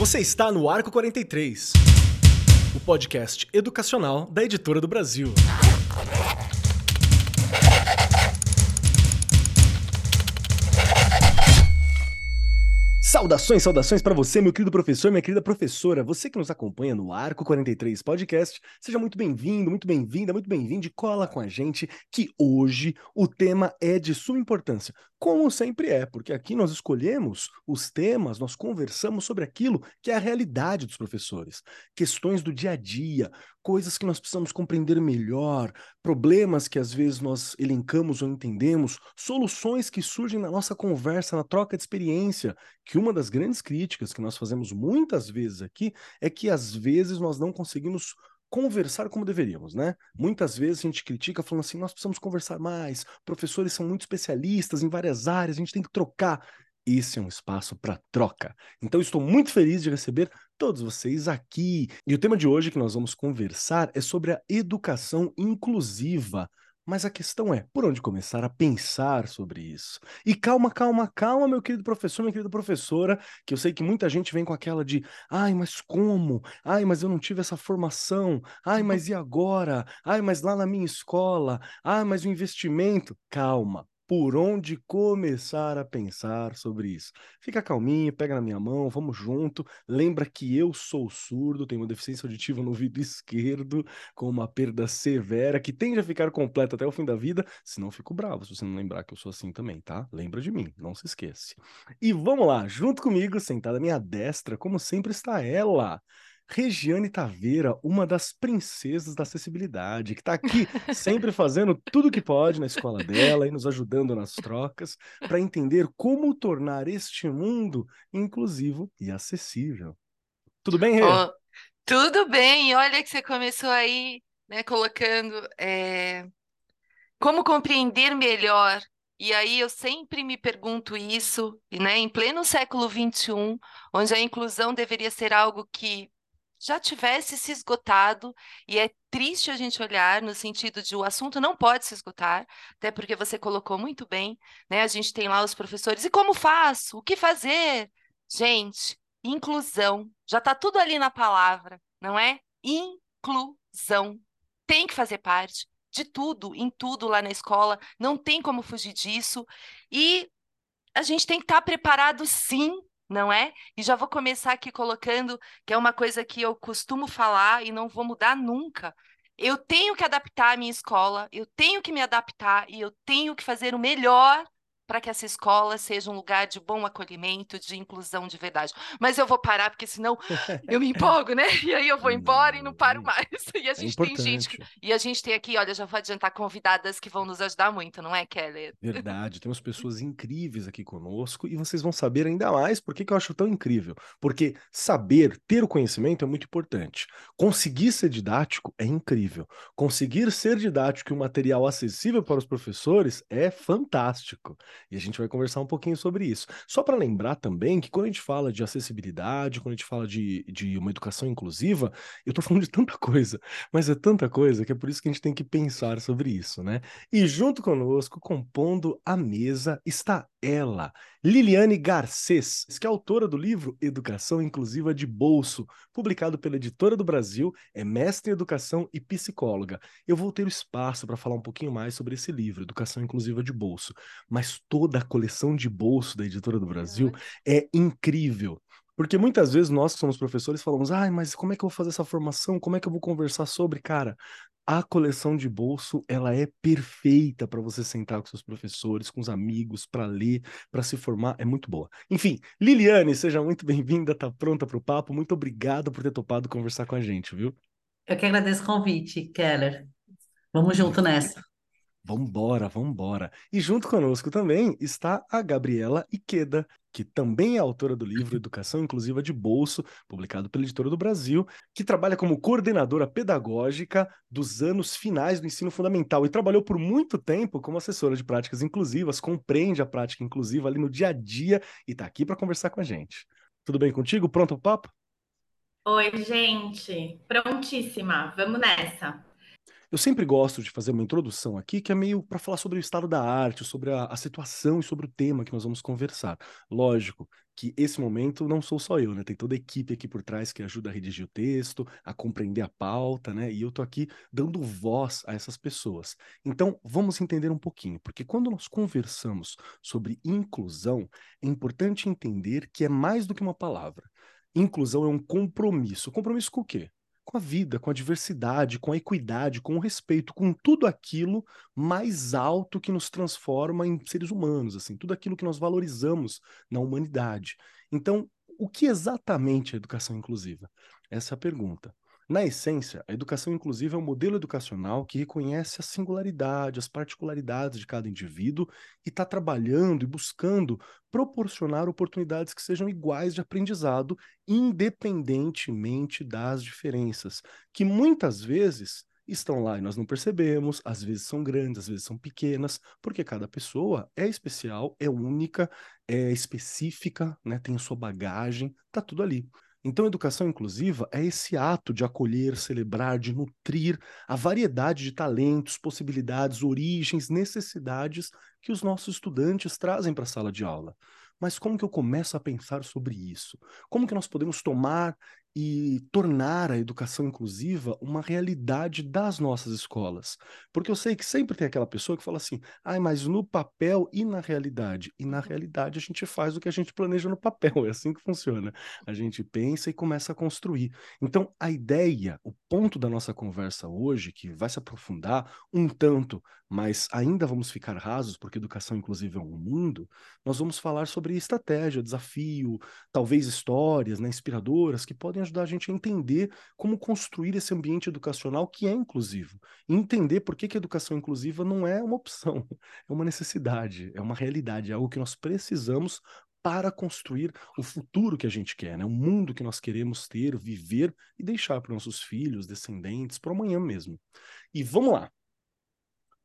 Você está no Arco 43, o podcast educacional da Editora do Brasil. Saudações, saudações para você, meu querido professor, minha querida professora, você que nos acompanha no Arco 43 Podcast, seja muito bem-vindo, muito bem-vinda, muito bem-vindo cola com a gente que hoje o tema é de suma importância, como sempre é, porque aqui nós escolhemos os temas, nós conversamos sobre aquilo que é a realidade dos professores, questões do dia a dia, coisas que nós precisamos compreender melhor, problemas que às vezes nós elencamos ou entendemos, soluções que surgem na nossa conversa, na troca de experiência, que uma das grandes críticas que nós fazemos muitas vezes aqui é que às vezes nós não conseguimos conversar como deveríamos, né? Muitas vezes a gente critica falando assim, nós precisamos conversar mais, professores são muito especialistas em várias áreas, a gente tem que trocar. Esse é um espaço para troca. Então estou muito feliz de receber todos vocês aqui. E o tema de hoje que nós vamos conversar é sobre a educação inclusiva. Mas a questão é, por onde começar a pensar sobre isso? E calma, calma, calma, meu querido professor, minha querida professora, que eu sei que muita gente vem com aquela de, ai, mas como? Ai, mas eu não tive essa formação. Ai, mas e agora? Ai, mas lá na minha escola? Ai, mas o investimento? Calma, por onde começar a pensar sobre isso. Fica calminho, pega na minha mão, vamos junto. Lembra que eu sou surdo, tenho uma deficiência auditiva no ouvido esquerdo, com uma perda severa que tende a ficar completa até o fim da vida. Se não, fico bravo se você não lembrar que eu sou assim também, tá? Lembra de mim, não se esquece. E vamos lá, junto comigo, sentada à minha destra, como sempre está ela. Regiane Taveira, uma das princesas da acessibilidade, que está aqui sempre fazendo tudo o que pode na escola dela e nos ajudando nas trocas para entender como tornar este mundo inclusivo e acessível. Tudo bem, Rê? Oh, tudo bem. Olha que você começou aí, né, colocando é... como compreender melhor e aí eu sempre me pergunto isso, né, em pleno século XXI, onde a inclusão deveria ser algo que já tivesse se esgotado, e é triste a gente olhar no sentido de o assunto não pode se esgotar, até porque você colocou muito bem, né? A gente tem lá os professores, e como faço? O que fazer? Gente, inclusão, já está tudo ali na palavra, não é? Inclusão. Tem que fazer parte de tudo, em tudo lá na escola, não tem como fugir disso. E a gente tem que estar tá preparado sim não é? E já vou começar aqui colocando que é uma coisa que eu costumo falar e não vou mudar nunca. Eu tenho que adaptar a minha escola, eu tenho que me adaptar e eu tenho que fazer o melhor para que essa escola seja um lugar de bom acolhimento, de inclusão de verdade. Mas eu vou parar, porque senão eu me empolgo, né? E aí eu vou embora e não paro mais. E a é gente é tem gente. Que... E a gente tem aqui, olha, já vou adiantar convidadas que vão nos ajudar muito, não é, Keller? Verdade, temos pessoas incríveis aqui conosco e vocês vão saber ainda mais por que, que eu acho tão incrível. Porque saber, ter o conhecimento é muito importante. Conseguir ser didático é incrível. Conseguir ser didático e um material acessível para os professores é fantástico. E a gente vai conversar um pouquinho sobre isso. Só para lembrar também que quando a gente fala de acessibilidade, quando a gente fala de, de uma educação inclusiva, eu estou falando de tanta coisa, mas é tanta coisa que é por isso que a gente tem que pensar sobre isso, né? E junto conosco, compondo a mesa, está ela, Liliane Garcês, que é autora do livro Educação Inclusiva de Bolso, publicado pela Editora do Brasil, é mestre em educação e psicóloga. Eu vou ter o espaço para falar um pouquinho mais sobre esse livro, Educação Inclusiva de Bolso, mas toda a coleção de bolso da Editora do Brasil é incrível. Porque muitas vezes nós que somos professores falamos, ai, mas como é que eu vou fazer essa formação? Como é que eu vou conversar sobre? Cara, a coleção de bolso, ela é perfeita para você sentar com seus professores, com os amigos, para ler, para se formar, é muito boa. Enfim, Liliane, seja muito bem-vinda, tá pronta para o papo. Muito obrigado por ter topado conversar com a gente, viu? Eu que agradeço o convite, Keller. Vamos junto nessa. Vambora, vambora. E junto conosco também está a Gabriela Iqueda, que também é autora do livro Educação Inclusiva de Bolso, publicado pela Editora do Brasil, que trabalha como coordenadora pedagógica dos anos finais do ensino fundamental e trabalhou por muito tempo como assessora de práticas inclusivas, compreende a prática inclusiva ali no dia a dia e está aqui para conversar com a gente. Tudo bem contigo? Pronto o papo? Oi, gente. Prontíssima. Vamos nessa. Eu sempre gosto de fazer uma introdução aqui que é meio para falar sobre o estado da arte, sobre a, a, situação e sobre o tema que nós vamos conversar. Lógico que esse momento não sou só eu, né? Tem toda a equipe aqui por trás que ajuda a redigir o texto, a compreender a pauta, né? E eu tô aqui dando voz a essas pessoas. Então, vamos entender um pouquinho, porque quando nós conversamos sobre inclusão, é importante entender que é mais do que uma palavra. Inclusão é um compromisso. Compromisso com o quê? Com a vida, com a diversidade, com a equidade, com o respeito, com tudo aquilo mais alto que nos transforma em seres humanos, assim, tudo aquilo que nós valorizamos na humanidade. Então, o que exatamente é educação inclusiva? Essa é a pergunta. Na essência, a educação inclusiva é um modelo educacional que reconhece a singularidade, as particularidades de cada indivíduo e está trabalhando e buscando proporcionar oportunidades que sejam iguais de aprendizado, independentemente das diferenças, que muitas vezes estão lá e nós não percebemos, às vezes são grandes, às vezes são pequenas, porque cada pessoa é especial, é única, é específica, né, tem a sua bagagem, tá tudo ali. Então, educação inclusiva é esse ato de acolher, celebrar, de nutrir a variedade de talentos, possibilidades, origens, necessidades que os nossos estudantes trazem para a sala de aula. Mas como que eu começo a pensar sobre isso? Como que nós podemos tomar e tornar a educação inclusiva uma realidade das nossas escolas. Porque eu sei que sempre tem aquela pessoa que fala assim, ai, ah, mas no papel e na realidade. E na uhum. realidade a gente faz o que a gente planeja no papel, é assim que funciona. A gente pensa e começa a construir. Então, a ideia, o ponto da nossa conversa hoje, que vai se aprofundar um tanto, mas ainda vamos ficar rasos, porque educação inclusiva é um mundo, nós vamos falar sobre estratégia, desafio, talvez histórias né, inspiradoras que podem podem ajudar a gente a entender como construir esse ambiente educacional que é inclusivo. E entender por que, que a educação inclusiva não é uma opção, é uma necessidade, é uma realidade, é algo que nós precisamos para construir o futuro que a gente quer, né? o mundo que nós queremos ter, viver e deixar para nossos filhos, descendentes, para amanhã mesmo. E vamos lá.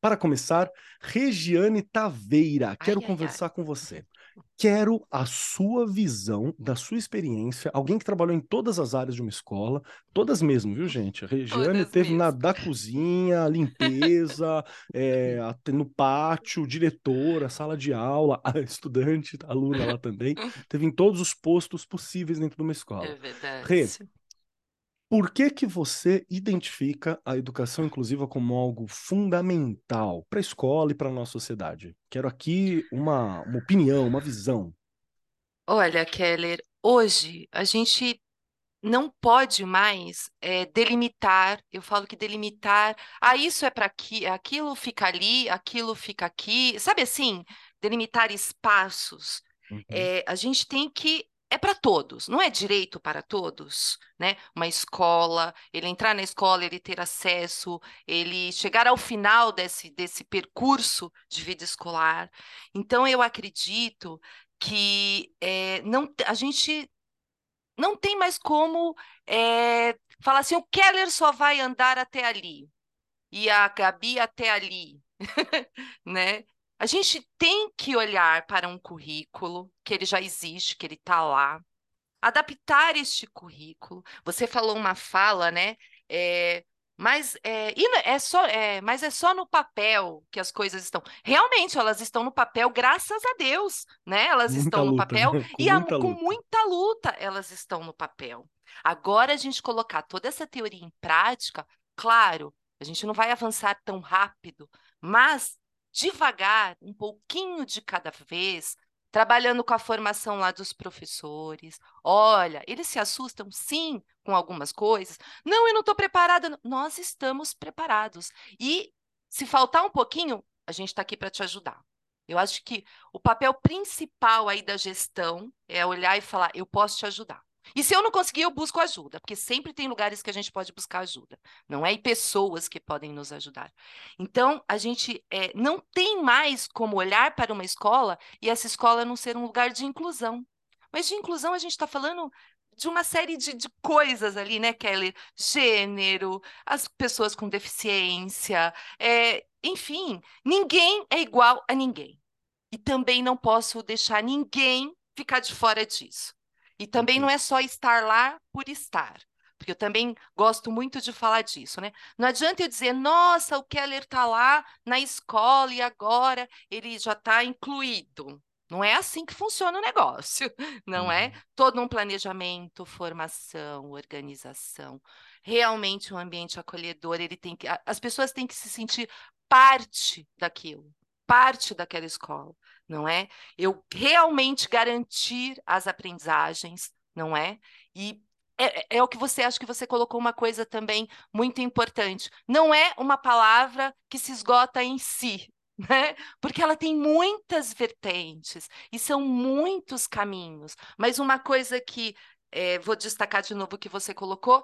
Para começar, Regiane Taveira, quero ai, conversar ai. com você. Quero a sua visão, da sua experiência, alguém que trabalhou em todas as áreas de uma escola, todas mesmo, viu, gente? A Regiane todas teve mesmo. na da cozinha, limpeza, é, no pátio, diretora, sala de aula, estudante, aluna lá também. Teve em todos os postos possíveis dentro de uma escola. É verdade. Rê, por que que você identifica a educação inclusiva como algo fundamental para a escola e para a nossa sociedade? Quero aqui uma, uma opinião, uma visão. Olha, Keller, hoje a gente não pode mais é, delimitar. Eu falo que delimitar, ah, isso é para aqui, aquilo fica ali, aquilo fica aqui. Sabe assim, delimitar espaços. Uhum. É, a gente tem que é para todos, não é direito para todos, né? Uma escola, ele entrar na escola, ele ter acesso, ele chegar ao final desse, desse percurso de vida escolar. Então, eu acredito que é, não, a gente não tem mais como é, falar assim: o Keller só vai andar até ali e a Gabi até ali, né? A gente tem que olhar para um currículo que ele já existe, que ele está lá, adaptar este currículo. Você falou uma fala, né? É, mas é, é só, é, mas é só no papel que as coisas estão. Realmente, elas estão no papel, graças a Deus, né? Elas muita estão no luta, papel né? e a, com muita luta elas estão no papel. Agora a gente colocar toda essa teoria em prática, claro, a gente não vai avançar tão rápido, mas devagar, um pouquinho de cada vez, trabalhando com a formação lá dos professores. Olha, eles se assustam sim com algumas coisas. Não, eu não estou preparada. Nós estamos preparados. E se faltar um pouquinho, a gente está aqui para te ajudar. Eu acho que o papel principal aí da gestão é olhar e falar: eu posso te ajudar. E se eu não conseguir, eu busco ajuda, porque sempre tem lugares que a gente pode buscar ajuda, não é? E pessoas que podem nos ajudar. Então, a gente é, não tem mais como olhar para uma escola e essa escola não ser um lugar de inclusão. Mas de inclusão a gente está falando de uma série de, de, coisas ali, né, Kelly? Gênero, as pessoas com deficiência, é, enfim, ninguém é igual a ninguém. E também não posso deixar ninguém ficar de fora disso. E também não é só estar lá por estar. porque eu também gosto muito de falar disso, né? Não adianta eu dizer, nossa, o Keller está lá na escola e agora ele já está incluído. Não é assim que funciona o negócio, não é? Uhum. Todo um planejamento, formação, organização, realmente um ambiente acolhedor, ele tem que, as pessoas têm que se sentir parte daquilo, parte daquela escola, não é? Eu realmente garantir as aprendizagens, não é? E é, é, é, o que você acha que você colocou uma coisa também muito importante. Não é uma palavra que se esgota em si, né? Porque ela tem muitas vertentes e são muitos caminhos. Mas uma coisa que é, vou destacar de novo que você colocou,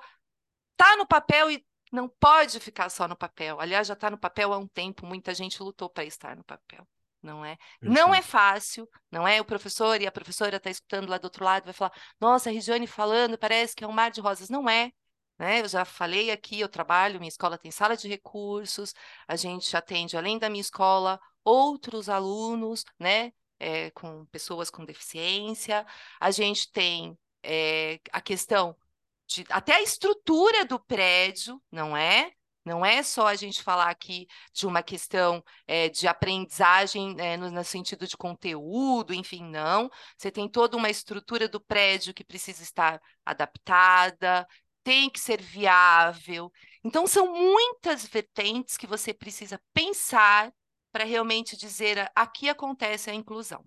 tá no papel e não pode ficar só no papel. Aliás, já está no papel há um tempo, muita gente lutou para estar no papel não é? Não é fácil, não é? O professor e a professora está escutando lá do outro lado, vai falar: Nossa, a Regiane falando, parece que é um mar de rosas. Não é. Né? Eu já falei aqui, eu trabalho, minha escola tem sala de recursos, a gente atende, além da minha escola, outros alunos, né? É, com pessoas com deficiência, a gente tem é, a questão de até a estrutura do prédio, não é? Não é só a gente falar aqui de uma questão é, de aprendizagem é, no, no, sentido de conteúdo, enfim, não. Você tem toda uma estrutura do prédio que precisa estar adaptada, tem que ser viável. Então, são muitas vertentes que você precisa pensar para realmente dizer aqui acontece a inclusão.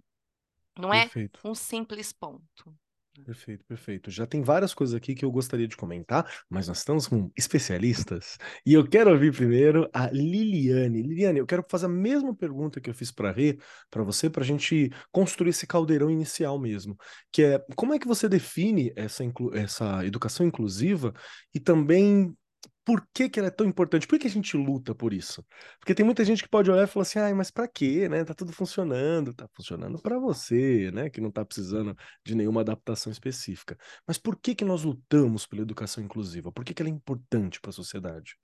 Não é Perfeito. um simples ponto. Perfeito, perfeito. Já tem várias coisas aqui que eu gostaria de comentar, mas nós estamos com especialistas e eu quero ouvir primeiro a Liliane. Liliane, eu quero fazer a mesma pergunta que eu fiz para Rê, para você, para a gente construir esse caldeirão inicial mesmo, que é como é que você define essa, essa educação inclusiva e também por que, que ela é tão importante? Por que a gente luta por isso? Porque tem muita gente que pode olhar e falar assim, ai, mas para quê, né? Tá tudo funcionando, tá funcionando para você, né? Que não tá precisando de nenhuma adaptação específica. Mas por que que nós lutamos pela educação inclusiva? Por que que ela é importante para a sociedade?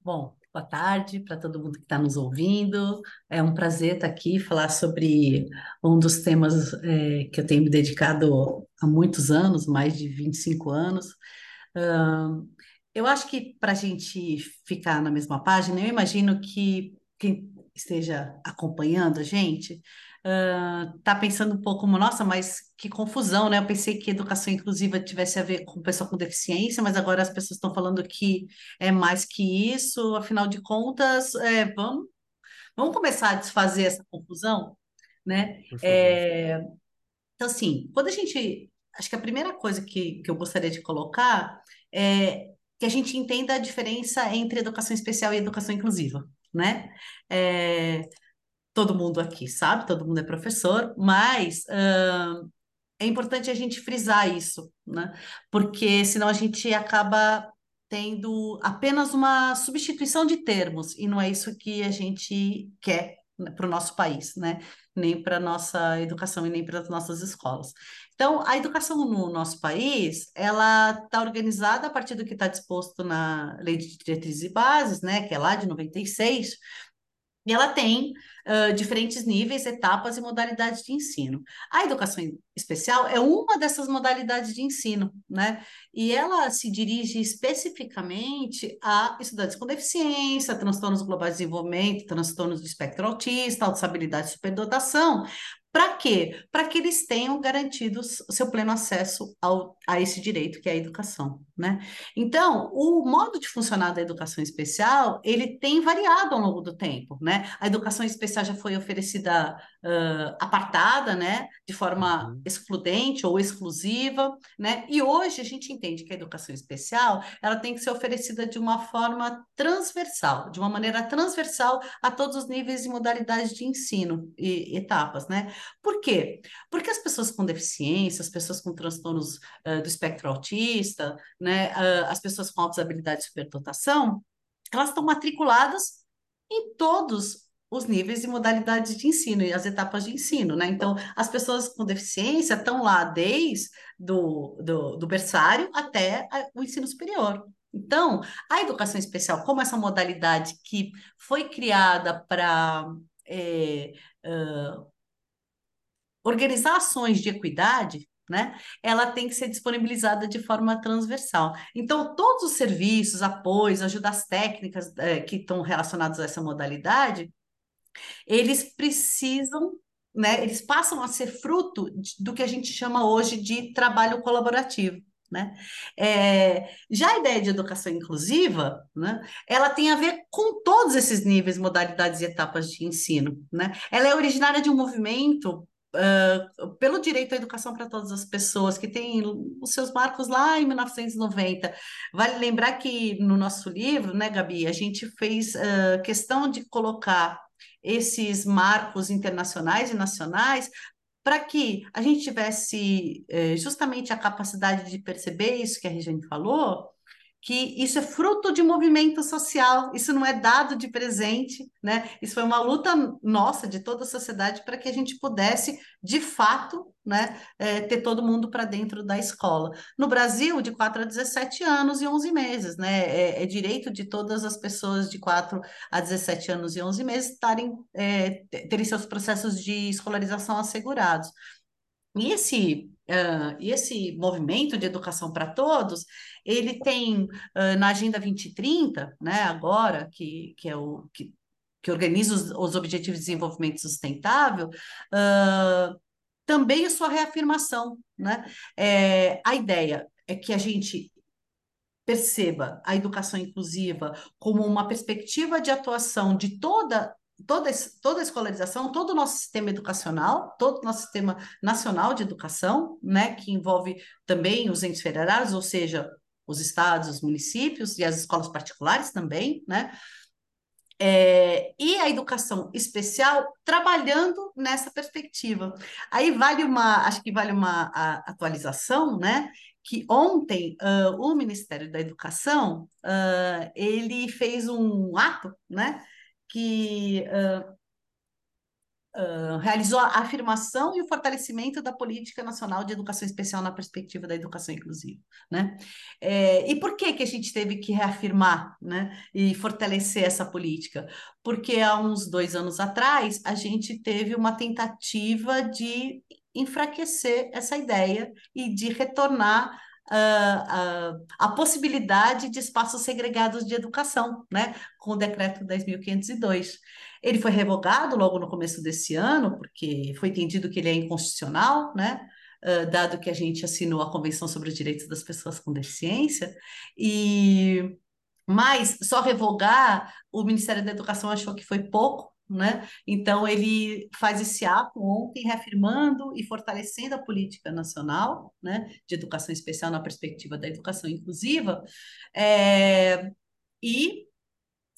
Bom, boa tarde para todo mundo que está nos ouvindo. É um prazer estar aqui falar sobre um dos temas é, que eu tenho me dedicado há muitos anos, mais de 25 anos, eu acho que para a gente ficar na mesma página, eu imagino que quem esteja acompanhando a gente está uh, pensando um pouco como, nossa, mas que confusão, né? Eu pensei que educação inclusiva tivesse a ver com pessoa com deficiência, mas agora as pessoas estão falando que é mais que isso, afinal de contas, é, vamos, vamos começar a desfazer essa confusão, né? É, então, assim, quando a gente acho que a primeira coisa que, que eu gostaria de colocar é que a gente entenda a diferença entre educação especial e educação inclusiva, né? É, todo mundo aqui sabe, todo mundo é professor, mas uh, é importante a gente frisar isso, né? Porque senão a gente acaba tendo apenas uma substituição de termos, e não é isso que a gente quer né, para o nosso país, né? Nem para a nossa educação e nem para as nossas escolas. Então, a educação no nosso país, ela está organizada a partir do que está disposto na Lei de Diretrizes e Bases, né, que é lá de 96, e ela tem uh, diferentes níveis, etapas e modalidades de ensino. A educação especial é uma dessas modalidades de ensino, né? E ela se dirige especificamente a estudantes com deficiência, transtornos globais de desenvolvimento, transtornos do espectro autista, autossabilidade e superdotação, para quê? Para que eles tenham garantido o seu pleno acesso ao, a esse direito que é a educação, né? Então, o modo de funcionar da educação especial, ele tem variado ao longo do tempo, né? A educação especial já foi oferecida uh, apartada, né? De forma uhum. excludente ou exclusiva, né? E hoje a gente entende que a educação especial, ela tem que ser oferecida de uma forma transversal, de uma maneira transversal a todos os níveis e modalidades de ensino e etapas, né? Por quê? Porque as pessoas com deficiência, as pessoas com transtornos uh, do espectro autista, né, uh, as pessoas com altas habilidades de superdotação, elas estão matriculadas em todos os níveis e modalidades de ensino e as etapas de ensino, né? Então, as pessoas com deficiência estão lá desde do, do, do berçário até o ensino superior. Então, a educação especial, como essa modalidade que foi criada para é, uh, organizar ações de equidade, né? Ela tem que ser disponibilizada de forma transversal. Então, todos os serviços, apoios, ajudas técnicas é, que estão relacionados a essa modalidade, eles precisam né, eles passam a ser fruto do que a gente chama hoje de trabalho colaborativo. Né? É, já a ideia de educação inclusiva, né, ela tem a ver com todos esses níveis, modalidades e etapas de ensino. Né? Ela é originária de um movimento uh, pelo direito à educação para todas as pessoas, que tem os seus marcos lá em 1990. Vale lembrar que no nosso livro, né, Gabi, a gente fez uh, questão de colocar esses marcos internacionais e nacionais para que a gente tivesse eh, justamente a capacidade de perceber isso que a Regiane falou, que isso é fruto de movimento social, isso não é dado de presente, né? Isso foi uma luta nossa, de toda a sociedade, para que a gente pudesse, de fato, né, é, ter todo mundo para dentro da escola. No Brasil, de 4 a 17 anos e 11 meses, né? É, é direito de todas as pessoas de 4 a 17 anos e 11 meses estarem, é, terem seus processos de escolarização assegurados. E esse, uh, esse movimento de educação para todos, ele tem uh, na Agenda 2030, né, agora, que, que é o que, que organiza os, os Objetivos de Desenvolvimento Sustentável, uh, também a sua reafirmação. Né? É, a ideia é que a gente perceba a educação inclusiva como uma perspectiva de atuação de toda toda, toda a escolarização, todo o nosso sistema educacional, todo o nosso sistema nacional de educação, né, que envolve também os entes federados, ou seja, os estados, os municípios e as escolas particulares também, né, é, e a educação especial trabalhando nessa perspectiva. Aí vale uma, acho que vale uma atualização, né? Que ontem uh, o Ministério da Educação uh, ele fez um ato, né? Que uh, uh, realizou a afirmação e o fortalecimento da política nacional de educação especial na perspectiva da educação inclusiva, né? É, e por que que a gente teve que reafirmar, né, e fortalecer essa política? Porque há uns dois anos atrás a gente teve uma tentativa de enfraquecer essa ideia e de retornar a, a, possibilidade de espaços segregados de educação, né, com o decreto 10.502. Ele foi revogado logo no começo desse ano, porque foi entendido que ele é inconstitucional, né, uh, dado que a gente assinou a Convenção sobre os Direitos das Pessoas com Deficiência, e mas só revogar, o Ministério da Educação achou que foi pouco, né? Então, ele faz esse ato ontem, reafirmando e fortalecendo a política nacional né, de educação especial na perspectiva da educação inclusiva, é, e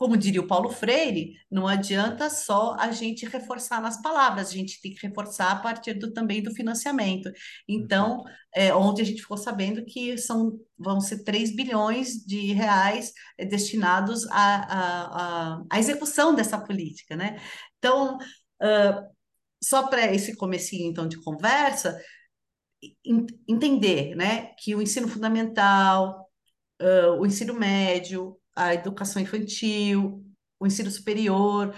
como diria o Paulo Freire, não adianta só a gente reforçar nas palavras, a gente tem que reforçar a partir do, também do financiamento. Então, é, ontem a gente ficou sabendo que são, vão ser 3 bilhões de reais é, destinados à, execução dessa política, né? Então, uh, só para esse comecinho, então, de conversa, entender, né, que o ensino fundamental, uh, o ensino médio, a educação infantil, o ensino superior,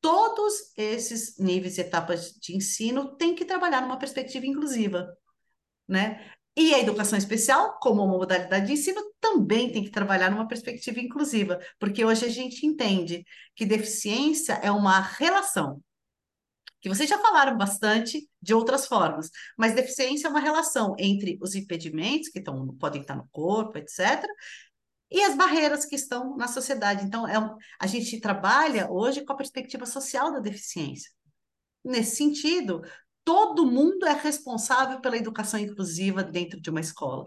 todos esses níveis e etapas de ensino têm que trabalhar numa perspectiva inclusiva, né? E a educação especial, como uma modalidade de ensino, também tem que trabalhar numa perspectiva inclusiva, porque hoje a gente entende que deficiência é uma relação. Que vocês já falaram bastante de outras formas, mas deficiência é uma relação entre os impedimentos que estão, podem estar no corpo, etc., e as barreiras que estão na sociedade. Então, é um, a gente trabalha hoje com a perspectiva social da deficiência. Nesse sentido, todo mundo é responsável pela educação inclusiva dentro de uma escola.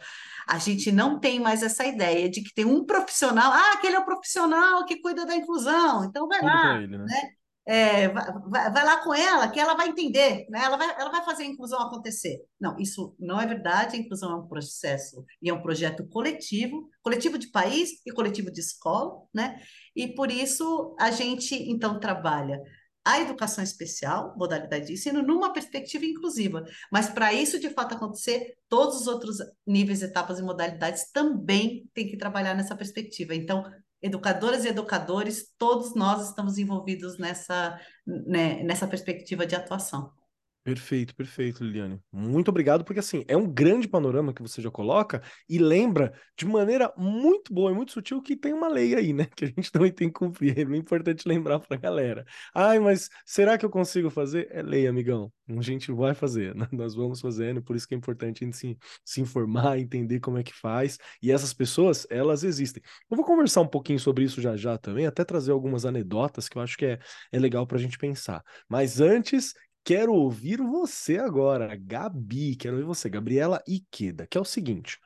A gente não tem mais essa ideia de que tem um profissional, ah, aquele é o profissional que cuida da inclusão, então vai Tudo lá, ele, né? né? É, vai, vai, lá com ela, que ela vai entender, né? ela, vai, ela vai fazer a inclusão acontecer. Não, isso não é verdade, a inclusão é um processo e é um projeto coletivo, coletivo de país e coletivo de escola, né? E por isso a gente, então, trabalha a educação especial, modalidade de ensino, numa perspectiva inclusiva. Mas para isso de fato acontecer, todos os outros níveis, etapas e modalidades também têm que trabalhar nessa perspectiva. Então, educadoras e educadores, todos nós estamos envolvidos nessa, né, nessa perspectiva de atuação. Perfeito, perfeito, Liliane. Muito obrigado, porque assim, é um grande panorama que você já coloca e lembra de maneira muito boa e muito sutil que tem uma lei aí, né? Que a gente também tem que cumprir. É bem importante lembrar pra galera. Ai, mas será que eu consigo fazer? É lei, amigão. A gente vai fazer, né? nós vamos fazendo, por isso que é importante a gente se, se informar, entender como é que faz. E essas pessoas, elas existem. Eu vou conversar um pouquinho sobre isso já já também, até trazer algumas anedotas que eu acho que é, é legal pra gente pensar. Mas antes, Quero ouvir você agora, Gabi. Quero ouvir você, Gabriela Ikeda, que é o seguinte.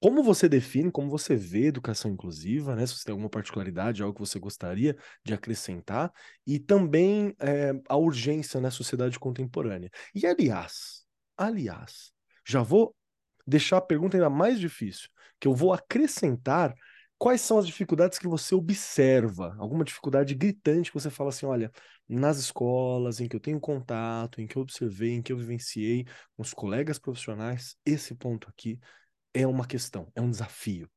Como você define, como você vê educação inclusiva, né? Se você tem alguma particularidade, algo que você gostaria de acrescentar, e também é, a urgência na sociedade contemporânea. E aliás, aliás, já vou deixar a pergunta ainda mais difícil, que eu vou acrescentar quais são as dificuldades que você observa, alguma dificuldade gritante que você fala assim, olha, nas escolas em que eu tenho contato, em que eu observei, em que eu vivenciei com os colegas profissionais, esse ponto aqui é uma questão, é um desafio.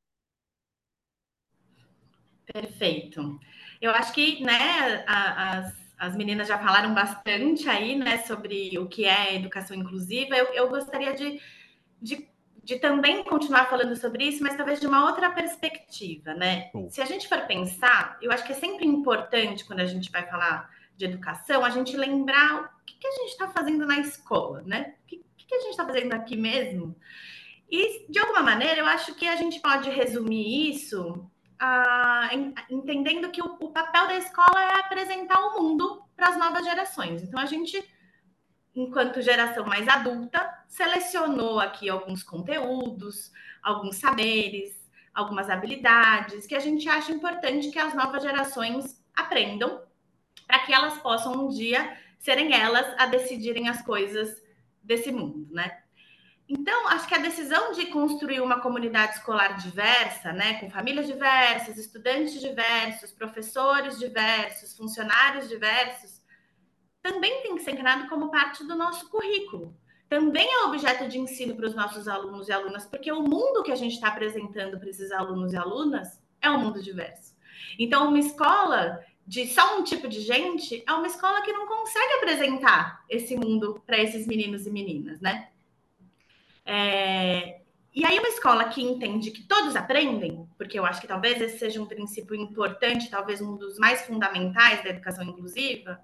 Perfeito. Eu acho que, né, as, as meninas já falaram bastante aí, né, sobre o que é educação inclusiva. Eu, eu gostaria de, de, de, também continuar falando sobre isso, mas talvez de uma outra perspectiva, né? Se a gente for pensar, eu acho que é sempre importante quando a gente vai falar de educação, a gente lembrar o que, que a gente está fazendo na escola, né? O que, que a gente está fazendo aqui mesmo? E, de alguma maneira, eu acho que a gente pode resumir isso ah, entendendo que o, o, papel da escola é apresentar o mundo para as novas gerações. Então, a gente, enquanto geração mais adulta, selecionou aqui alguns conteúdos, alguns saberes, algumas habilidades que a gente acha importante que as novas gerações aprendam para que elas possam um dia serem elas a decidirem as coisas desse mundo, né? Então, acho que a decisão de construir uma comunidade escolar diversa, né, com famílias diversas, estudantes diversos, professores diversos, funcionários diversos, também tem que ser encarado como parte do nosso currículo. Também é objeto de ensino para os nossos alunos e alunas, porque o mundo que a gente está apresentando para esses alunos e alunas é um mundo diverso. Então, uma escola de só um tipo de gente é uma escola que não consegue apresentar esse mundo para esses meninos e meninas, né? É... E aí, uma escola que entende que todos aprendem, porque eu acho que talvez esse seja um princípio importante, talvez um dos mais fundamentais da educação inclusiva,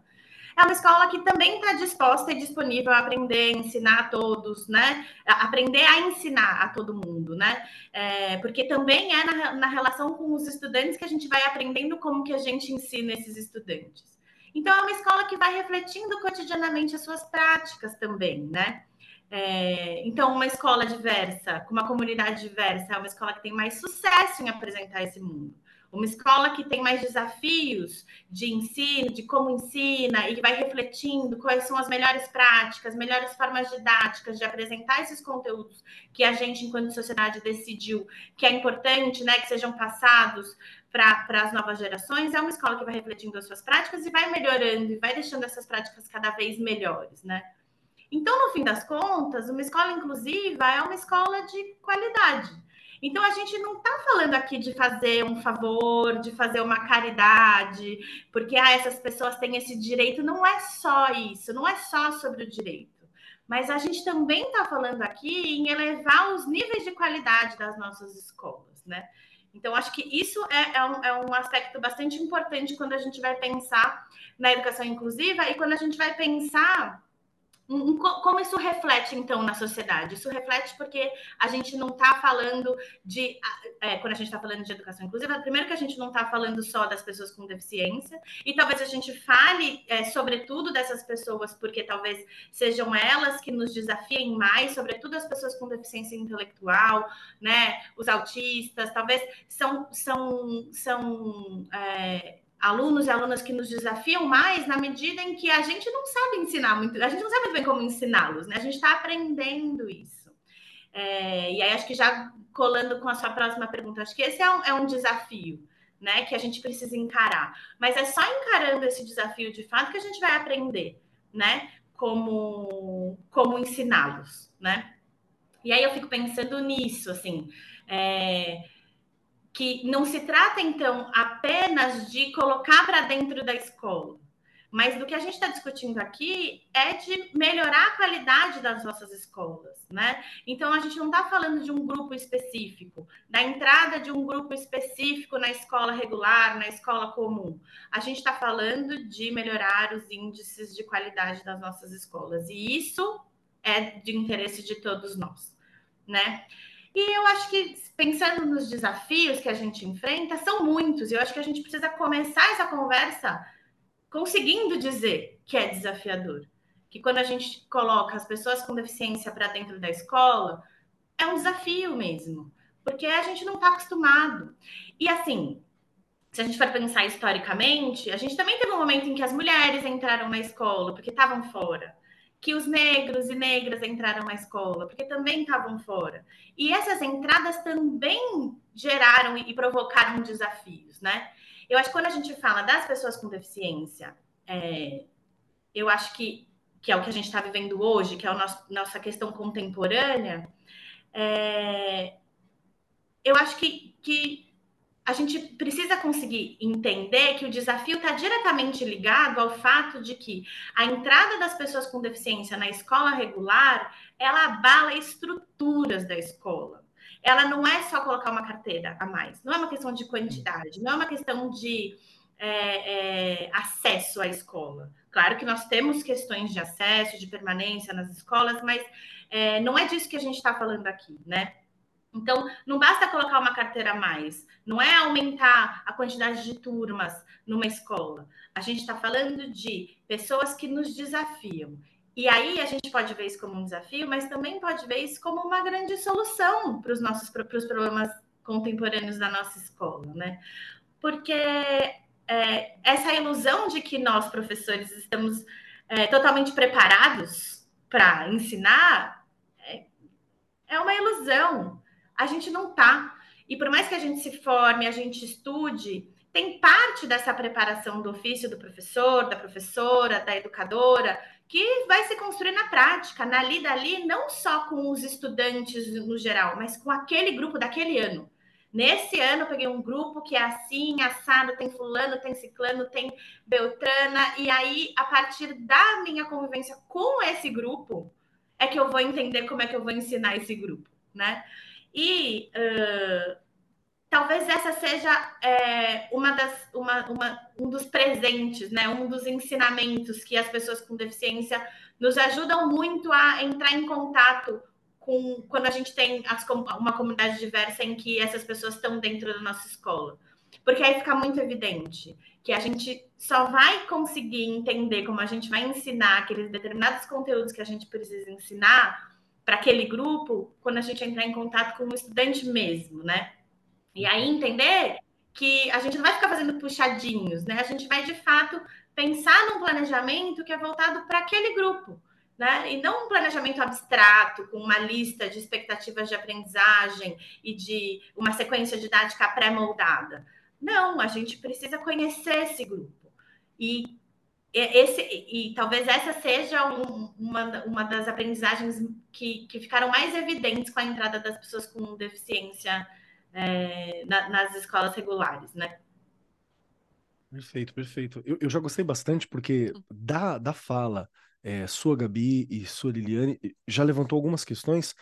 é uma escola que também está disposta e disponível a aprender, ensinar a todos, né? Aprender a ensinar a todo mundo, né? É, porque também é na, na relação com os estudantes que a gente vai aprendendo como que a gente ensina esses estudantes. Então, é uma escola que vai refletindo cotidianamente as suas práticas também, né? É, então, uma escola diversa, com uma comunidade diversa, é uma escola que tem mais sucesso em apresentar esse mundo. Uma escola que tem mais desafios de ensino, de como ensina e que vai refletindo quais são as melhores práticas, melhores formas didáticas de apresentar esses conteúdos que a gente, enquanto sociedade, decidiu que é importante, né, que sejam passados para as novas gerações, é uma escola que vai refletindo as suas práticas e vai melhorando e vai deixando essas práticas cada vez melhores, né? Então, no fim das contas, uma escola inclusiva é uma escola de qualidade então, a gente não está falando aqui de fazer um favor, de fazer uma caridade, porque ah, essas pessoas têm esse direito. Não é só isso, não é só sobre o direito. Mas a gente também está falando aqui em elevar os níveis de qualidade das nossas escolas, né? Então, acho que isso é, é, um, é um aspecto bastante importante quando a gente vai pensar na educação inclusiva e quando a gente vai pensar como isso reflete, então, na sociedade? Isso reflete porque a gente não está falando de. É, quando a gente está falando de educação inclusiva, primeiro que a gente não está falando só das pessoas com deficiência, e talvez a gente fale, é, sobretudo, dessas pessoas, porque talvez sejam elas que nos desafiem mais, sobretudo as pessoas com deficiência intelectual, né? Os autistas, talvez são. são, são é, alunos e alunas que nos desafiam mais na medida em que a gente não sabe ensinar muito, a gente não sabe muito bem como ensiná-los, né? A gente está aprendendo isso. É, e aí, acho que já colando com a sua próxima pergunta, acho que esse é um, é um desafio, né? Que a gente precisa encarar. Mas é só encarando esse desafio de fato que a gente vai aprender, né? Como, como ensiná-los, né? E aí eu fico pensando nisso, assim. É, que não se trata, então, apenas de colocar para dentro da escola, Mas do que a gente está discutindo aqui é de melhorar a qualidade das nossas escolas, né? Então a gente não está falando de um grupo específico, da entrada de um grupo específico na escola regular, na escola comum. A gente está falando de melhorar os índices de qualidade das nossas escolas. E isso é de interesse de todos nós, né? E eu acho que, pensando nos desafios que a gente enfrenta, são muitos. E eu acho que a gente precisa começar essa conversa conseguindo dizer que é desafiador. Que quando a gente coloca as pessoas com deficiência para dentro da escola, é um desafio mesmo, porque a gente não está acostumado. E assim, se a gente for pensar historicamente, a gente também teve um momento em que as mulheres entraram na escola porque estavam fora, que os negros e negras entraram na escola porque também estavam fora. E essas entradas também geraram e provocaram desafios, né? Eu acho que quando a gente fala das pessoas com deficiência, é, eu acho que, que é o que a gente está vivendo hoje, que é a nossa questão contemporânea, é, eu acho que, que a gente precisa conseguir entender que o desafio está diretamente ligado ao fato de que a entrada das pessoas com deficiência na escola regular ela abala estruturas da escola ela não é só colocar uma carteira a mais, não é uma questão de quantidade, não é uma questão de é, é, acesso à escola. Claro que nós temos questões de acesso, de permanência nas escolas, mas é, não é disso que a gente está falando aqui, né? Então, não basta colocar uma carteira a mais, não é aumentar a quantidade de turmas numa escola. A gente está falando de pessoas que nos desafiam. E aí a gente pode ver isso como um desafio, mas também pode ver isso como uma grande solução para os nossos para os problemas contemporâneos da nossa escola, né? Porque é, essa ilusão de que nós, professores, estamos é, totalmente preparados para ensinar é, é uma ilusão. A gente não está. E por mais que a gente se forme, a gente estude, tem parte dessa preparação do ofício do professor, da professora, da educadora, que vai se construir na prática, na lida ali, não só com os estudantes no geral, mas com aquele grupo daquele ano. Nesse ano, eu peguei um grupo que é assim, assado, tem fulano, tem ciclano, tem beltrana, e aí, a partir da minha convivência com esse grupo, é que eu vou entender como é que eu vou ensinar esse grupo, né? E uh, talvez essa seja é, uma das, uma, uma, um dos presentes, né? um dos ensinamentos que as pessoas com deficiência nos ajudam muito a entrar em contato com quando a gente tem as, uma comunidade diversa em que essas pessoas estão dentro da nossa escola. Porque aí fica muito evidente que a gente só vai conseguir entender como a gente vai ensinar aqueles determinados conteúdos que a gente precisa ensinar para aquele grupo quando a gente entrar em contato com o estudante mesmo, né? E aí entender que a gente não vai ficar fazendo puxadinhos, né? A gente vai de fato pensar num planejamento que é voltado para aquele grupo, né? E não um planejamento abstrato com uma lista de expectativas de aprendizagem e de uma sequência didática pré-moldada. Não, a gente precisa conhecer esse grupo. E esse e talvez essa seja um, uma, uma das aprendizagens que, que ficaram mais evidentes com a entrada das pessoas com deficiência é, na, nas escolas regulares, né? Perfeito, perfeito. Eu, eu já gostei bastante porque da, da fala é, sua Gabi e sua Liliane já levantou algumas questões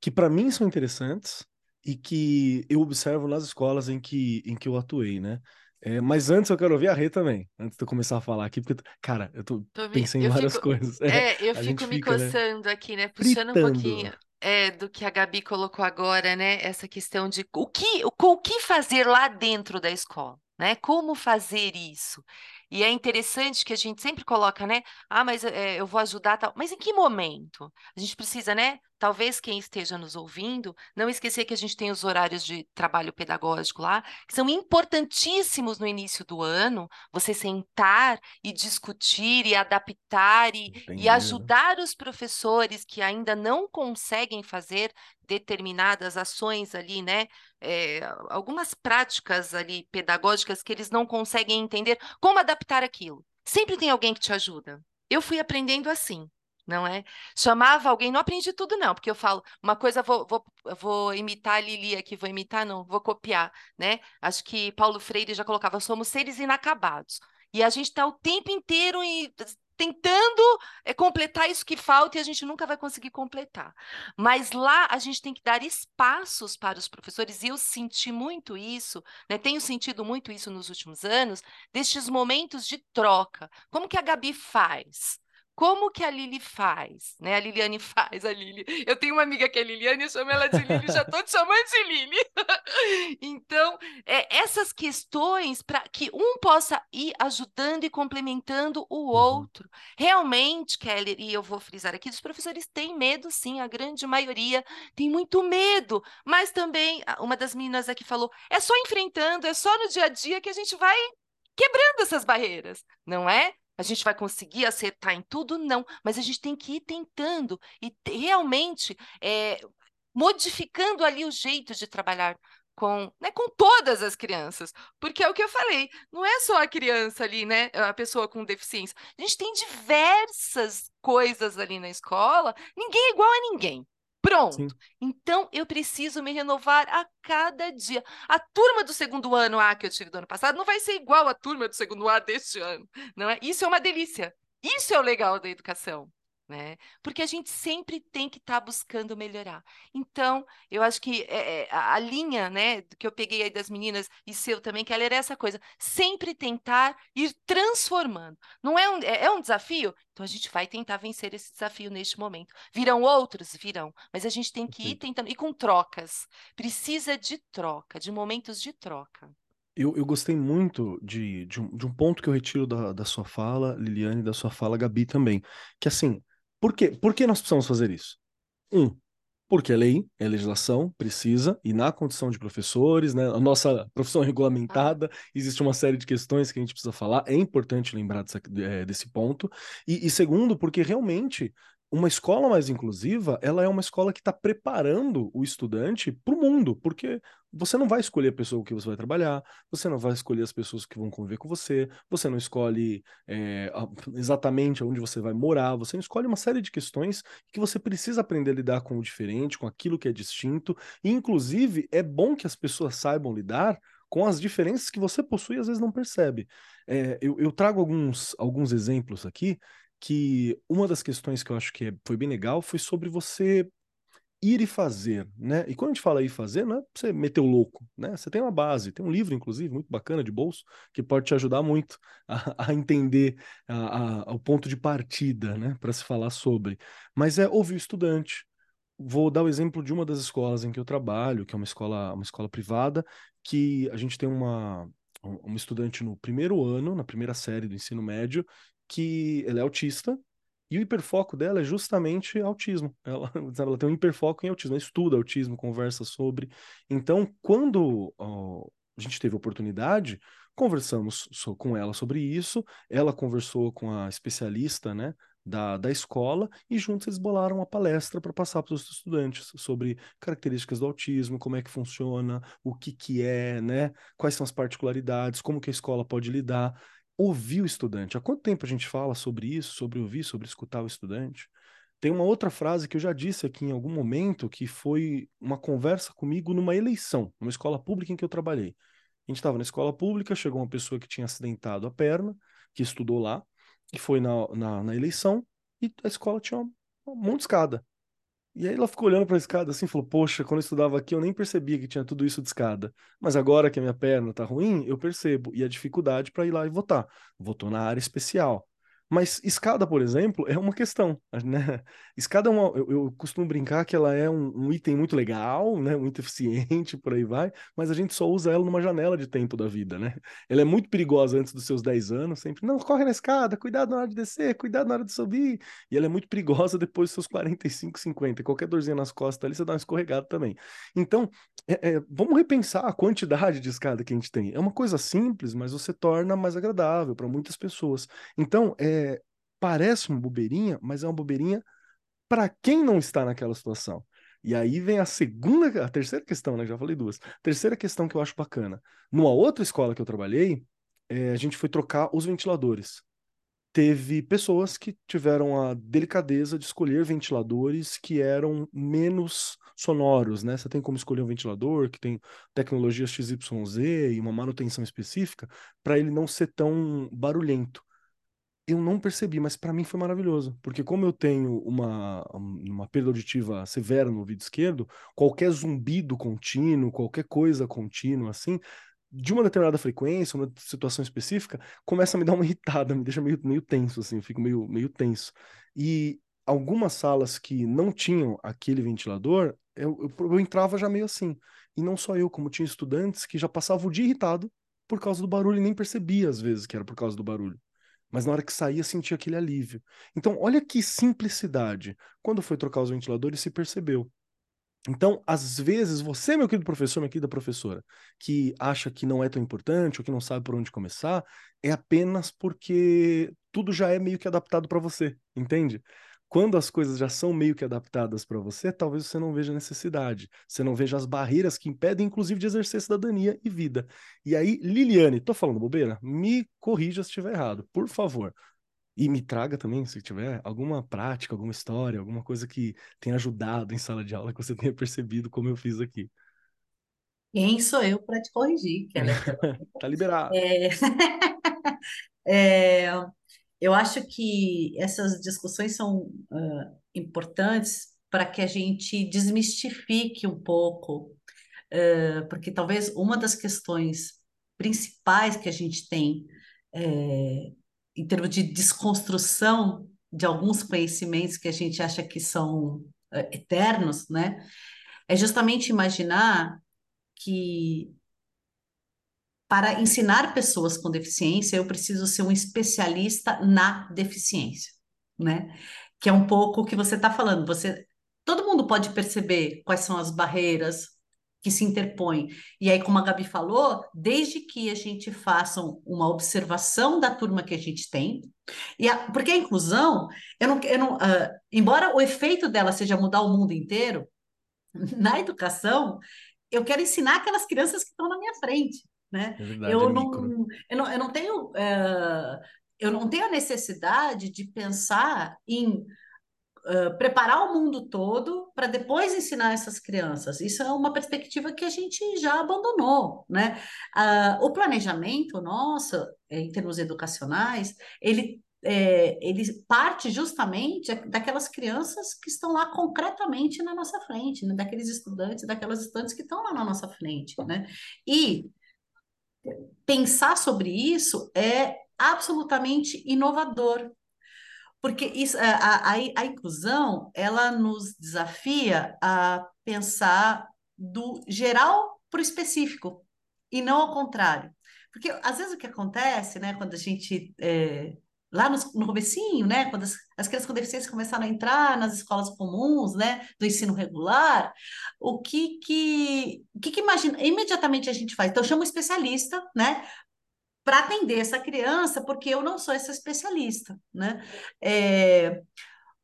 que para mim são interessantes e que eu observo nas escolas em que, em que eu atuei, né? É, mas antes eu quero ouvir a Rê também, antes de eu começar a falar aqui, porque, cara, eu tô, tô pensando em várias fico, coisas. É, é eu fico me fica, né? coçando né? aqui, né? Puxando Fritando. um pouquinho é, do que a Gabi colocou agora, né? Essa questão de o que, o, o que fazer lá dentro da escola, né? Como fazer isso? E é interessante que a gente sempre coloca, né? Ah, mas é, eu vou ajudar tal. Mas em que momento? A gente precisa, né? Talvez quem esteja nos ouvindo, não esquecer que a gente tem os horários de trabalho pedagógico lá, que são importantíssimos no início do ano, você sentar e discutir e adaptar e, e ajudar os professores que ainda não conseguem fazer determinadas ações ali, né? É, algumas práticas ali pedagógicas que eles não conseguem entender como adaptar aquilo. Sempre tem alguém que te ajuda. Eu fui aprendendo assim não é? Chamava alguém, não aprendi tudo não, porque eu falo, uma coisa vou, vou, vou imitar a Lili aqui, vou imitar não, vou copiar, né? Acho que Paulo Freire já colocava, somos seres inacabados. E a gente está o tempo inteiro em, tentando é, completar isso que falta e a gente nunca vai conseguir completar. Mas lá a gente tem que dar espaços para os professores, e eu senti muito isso, né, tenho sentido muito isso nos últimos anos, destes momentos de troca. Como que a Gabi faz? Como que a Lili faz, né? A Liliane faz, a Lili. Eu tenho uma amiga que é Liliane, eu chamo ela de Lili, já estou te chamando de Lili. então, é, essas questões para que um possa ir ajudando e complementando o uhum. outro. Realmente, Kelly, e eu vou frisar aqui, os professores têm medo, sim, a grande maioria tem muito medo, mas também, uma das meninas aqui falou, é só enfrentando, é só no dia a dia que a gente vai quebrando essas barreiras, não é? A gente vai conseguir acertar em tudo? Não, mas a gente tem que ir tentando e realmente é, modificando ali o jeito de trabalhar com, né, com todas as crianças, porque é o que eu falei, não é só a criança ali, né, a pessoa com deficiência. A gente tem diversas coisas ali na escola, ninguém é igual a ninguém. Pronto. Sim. Então eu preciso me renovar a cada dia. A turma do segundo ano A que eu tive do ano passado não vai ser igual à turma do segundo A deste ano, não é? Isso é uma delícia. Isso é o legal da educação né? Porque a gente sempre tem que estar tá buscando melhorar. Então, eu acho que é, a, linha, né, que eu peguei aí das meninas e seu também, que ela era essa coisa, sempre tentar ir transformando. Não é um, é, é um desafio? Então a gente vai tentar vencer esse desafio neste momento. Virão outros? Virão. Mas a gente tem que ir tentando, e com trocas. Precisa de troca, de momentos de troca. Eu, eu gostei muito de, de, um, de um ponto que eu retiro da, da sua fala, Liliane, da sua fala, Gabi também. Que assim, por quê? Por que nós precisamos fazer isso? Um, porque é lei, é legislação, precisa, e na condição de professores, né, a nossa profissão é regulamentada, existe uma série de questões que a gente precisa falar, é importante lembrar dessa, é, desse ponto. E, e segundo, porque realmente uma escola mais inclusiva, ela é uma escola que está preparando o estudante para o mundo, porque você não vai escolher a pessoa com que você vai trabalhar, você não vai escolher as pessoas que vão conviver com você, você não escolhe é, exatamente onde você vai morar, você não escolhe uma série de questões que você precisa aprender a lidar com o diferente, com aquilo que é distinto, e inclusive é bom que as pessoas saibam lidar com as diferenças que você possui e às vezes não percebe. É, eu, eu trago alguns, alguns exemplos aqui que uma das questões que eu acho que foi bem legal foi sobre você ir e fazer, né? E quando a gente fala ir fazer, não é você meter o louco, né? Você tem uma base, tem um livro, inclusive, muito bacana de bolso, que pode te ajudar muito a, a entender a, a, o ponto de partida, né? Para se falar sobre. Mas é ouvir o estudante. Vou dar o exemplo de uma das escolas em que eu trabalho, que é uma escola, uma escola privada, que a gente tem uma, uma estudante no primeiro ano, na primeira série do ensino médio, que ela é autista e o hiperfoco dela é justamente autismo. Ela, ela tem um hiperfoco em autismo, ela estuda autismo, conversa sobre. Então, quando ó, a gente teve a oportunidade, conversamos com ela sobre isso, ela conversou com a especialista, né, da, da escola e juntos eles bolaram uma palestra para passar para os estudantes sobre características do autismo, como é que funciona, o que que é, né, quais são as particularidades, como que a escola pode lidar ouvir o estudante. Há quanto tempo a gente fala sobre isso, sobre ouvir, sobre escutar o estudante? Tem uma outra frase que eu já disse aqui em algum momento, que foi uma conversa comigo numa eleição, numa escola pública em que eu trabalhei. A gente estava na escola pública, chegou uma pessoa que tinha acidentado a perna, que estudou lá, que foi na, na, na eleição, e a escola tinha um monte de escada. E aí ela ficou olhando para a escada assim falou: Poxa, quando eu estudava aqui eu nem percebia que tinha tudo isso de escada. Mas agora que a minha perna tá ruim, eu percebo. E a dificuldade para ir lá e votar. Votou na área especial. Mas escada, por exemplo, é uma questão, né? Escada é uma, eu, eu costumo brincar que ela é um, um, item muito legal, né? Muito eficiente, por aí vai, mas a gente só usa ela numa janela de tempo da vida, né? Ela é muito perigosa antes dos seus 10 anos, sempre, não, corre na escada, cuidado na hora de descer, cuidado na hora de subir. E ela é muito perigosa depois dos seus 45, 50. Qualquer dorzinha nas costas ali, você dá uma escorregada também. Então, é, é, vamos repensar a quantidade de escada que a gente tem. É uma coisa simples, mas você torna mais agradável para muitas pessoas. Então, é, é, parece uma bobeirinha, mas é uma bobeirinha para quem não está naquela situação. E aí vem a segunda, a terceira questão, né? Já falei duas. Terceira questão que eu acho bacana. Numa outra escola que eu trabalhei, é, a gente foi trocar os ventiladores. teve pessoas que tiveram a delicadeza de escolher ventiladores que eram menos sonoros, né? Você tem como escolher um ventilador que tem tecnologia XYZ e uma manutenção específica para ele não ser tão barulhento. Eu não percebi, mas para mim foi maravilhoso, porque como eu tenho uma, uma perda auditiva severa no ouvido esquerdo, qualquer zumbido contínuo, qualquer coisa contínua assim, de uma determinada frequência, uma situação específica, começa a me dar uma irritada, me deixa meio, meio tenso, assim, eu fico meio, meio tenso. E algumas salas que não tinham aquele ventilador, eu, eu, eu entrava já meio assim. E não só eu, como tinha estudantes que já passavam o dia irritado por causa do barulho e nem percebia às vezes que era por causa do barulho. Mas na hora que saía, sentia aquele alívio. Então, olha que simplicidade. Quando foi trocar os ventiladores, se percebeu. Então, às vezes, você, meu querido professor, minha querida professora, que acha que não é tão importante ou que não sabe por onde começar, é apenas porque tudo já é meio que adaptado para você, entende? Quando as coisas já são meio que adaptadas para você, talvez você não veja necessidade, você não veja as barreiras que impedem, inclusive, de exercer cidadania e vida. E aí, Liliane, tô falando bobeira? Me corrija se estiver errado, por favor. E me traga também, se tiver, alguma prática, alguma história, alguma coisa que tenha ajudado em sala de aula, que você tenha percebido como eu fiz aqui. Quem sou eu para te corrigir, Keller? tá liberado. É... é... Eu acho que essas discussões são uh, importantes para que a gente desmistifique um pouco, uh, porque talvez uma das questões principais que a gente tem é, em termos de desconstrução de alguns conhecimentos que a gente acha que são uh, eternos, né? É justamente imaginar que para ensinar pessoas com deficiência, eu preciso ser um especialista na deficiência, né? Que é um pouco o que você está falando. Você, todo mundo pode perceber quais são as barreiras, que se interpõe. E aí, como a Gabi falou, desde que a gente faça uma observação da turma que a gente tem, e a, porque a inclusão, eu não, eu não, uh, embora o efeito dela seja mudar o mundo inteiro, na educação, eu quero ensinar aquelas crianças que estão na minha frente. Né? É verdade, eu, é não, eu, não, eu não tenho. Uh, eu não tenho a necessidade de pensar em uh, preparar o mundo todo para depois ensinar essas crianças. Isso é uma perspectiva que a gente já abandonou, né? Uh, o planejamento nosso, em termos educacionais, ele é, ele parte justamente daquelas crianças que estão lá concretamente na nossa frente, né? daqueles estudantes, daquelas estudantes que estão lá na nossa frente, né? E pensar sobre isso é absolutamente inovador, porque isso, a, a, a inclusão ela nos desafia a pensar do geral para o específico e não ao contrário. Porque às vezes o que acontece, né, quando a gente é, lá no, no comecinho, né, quando as, as, crianças com deficiência começaram a entrar nas escolas comuns, né, do ensino regular, o que que, que, que imagina, imediatamente a gente faz? Então chama um especialista, né, para atender essa criança, porque eu não sou essa especialista, né? É,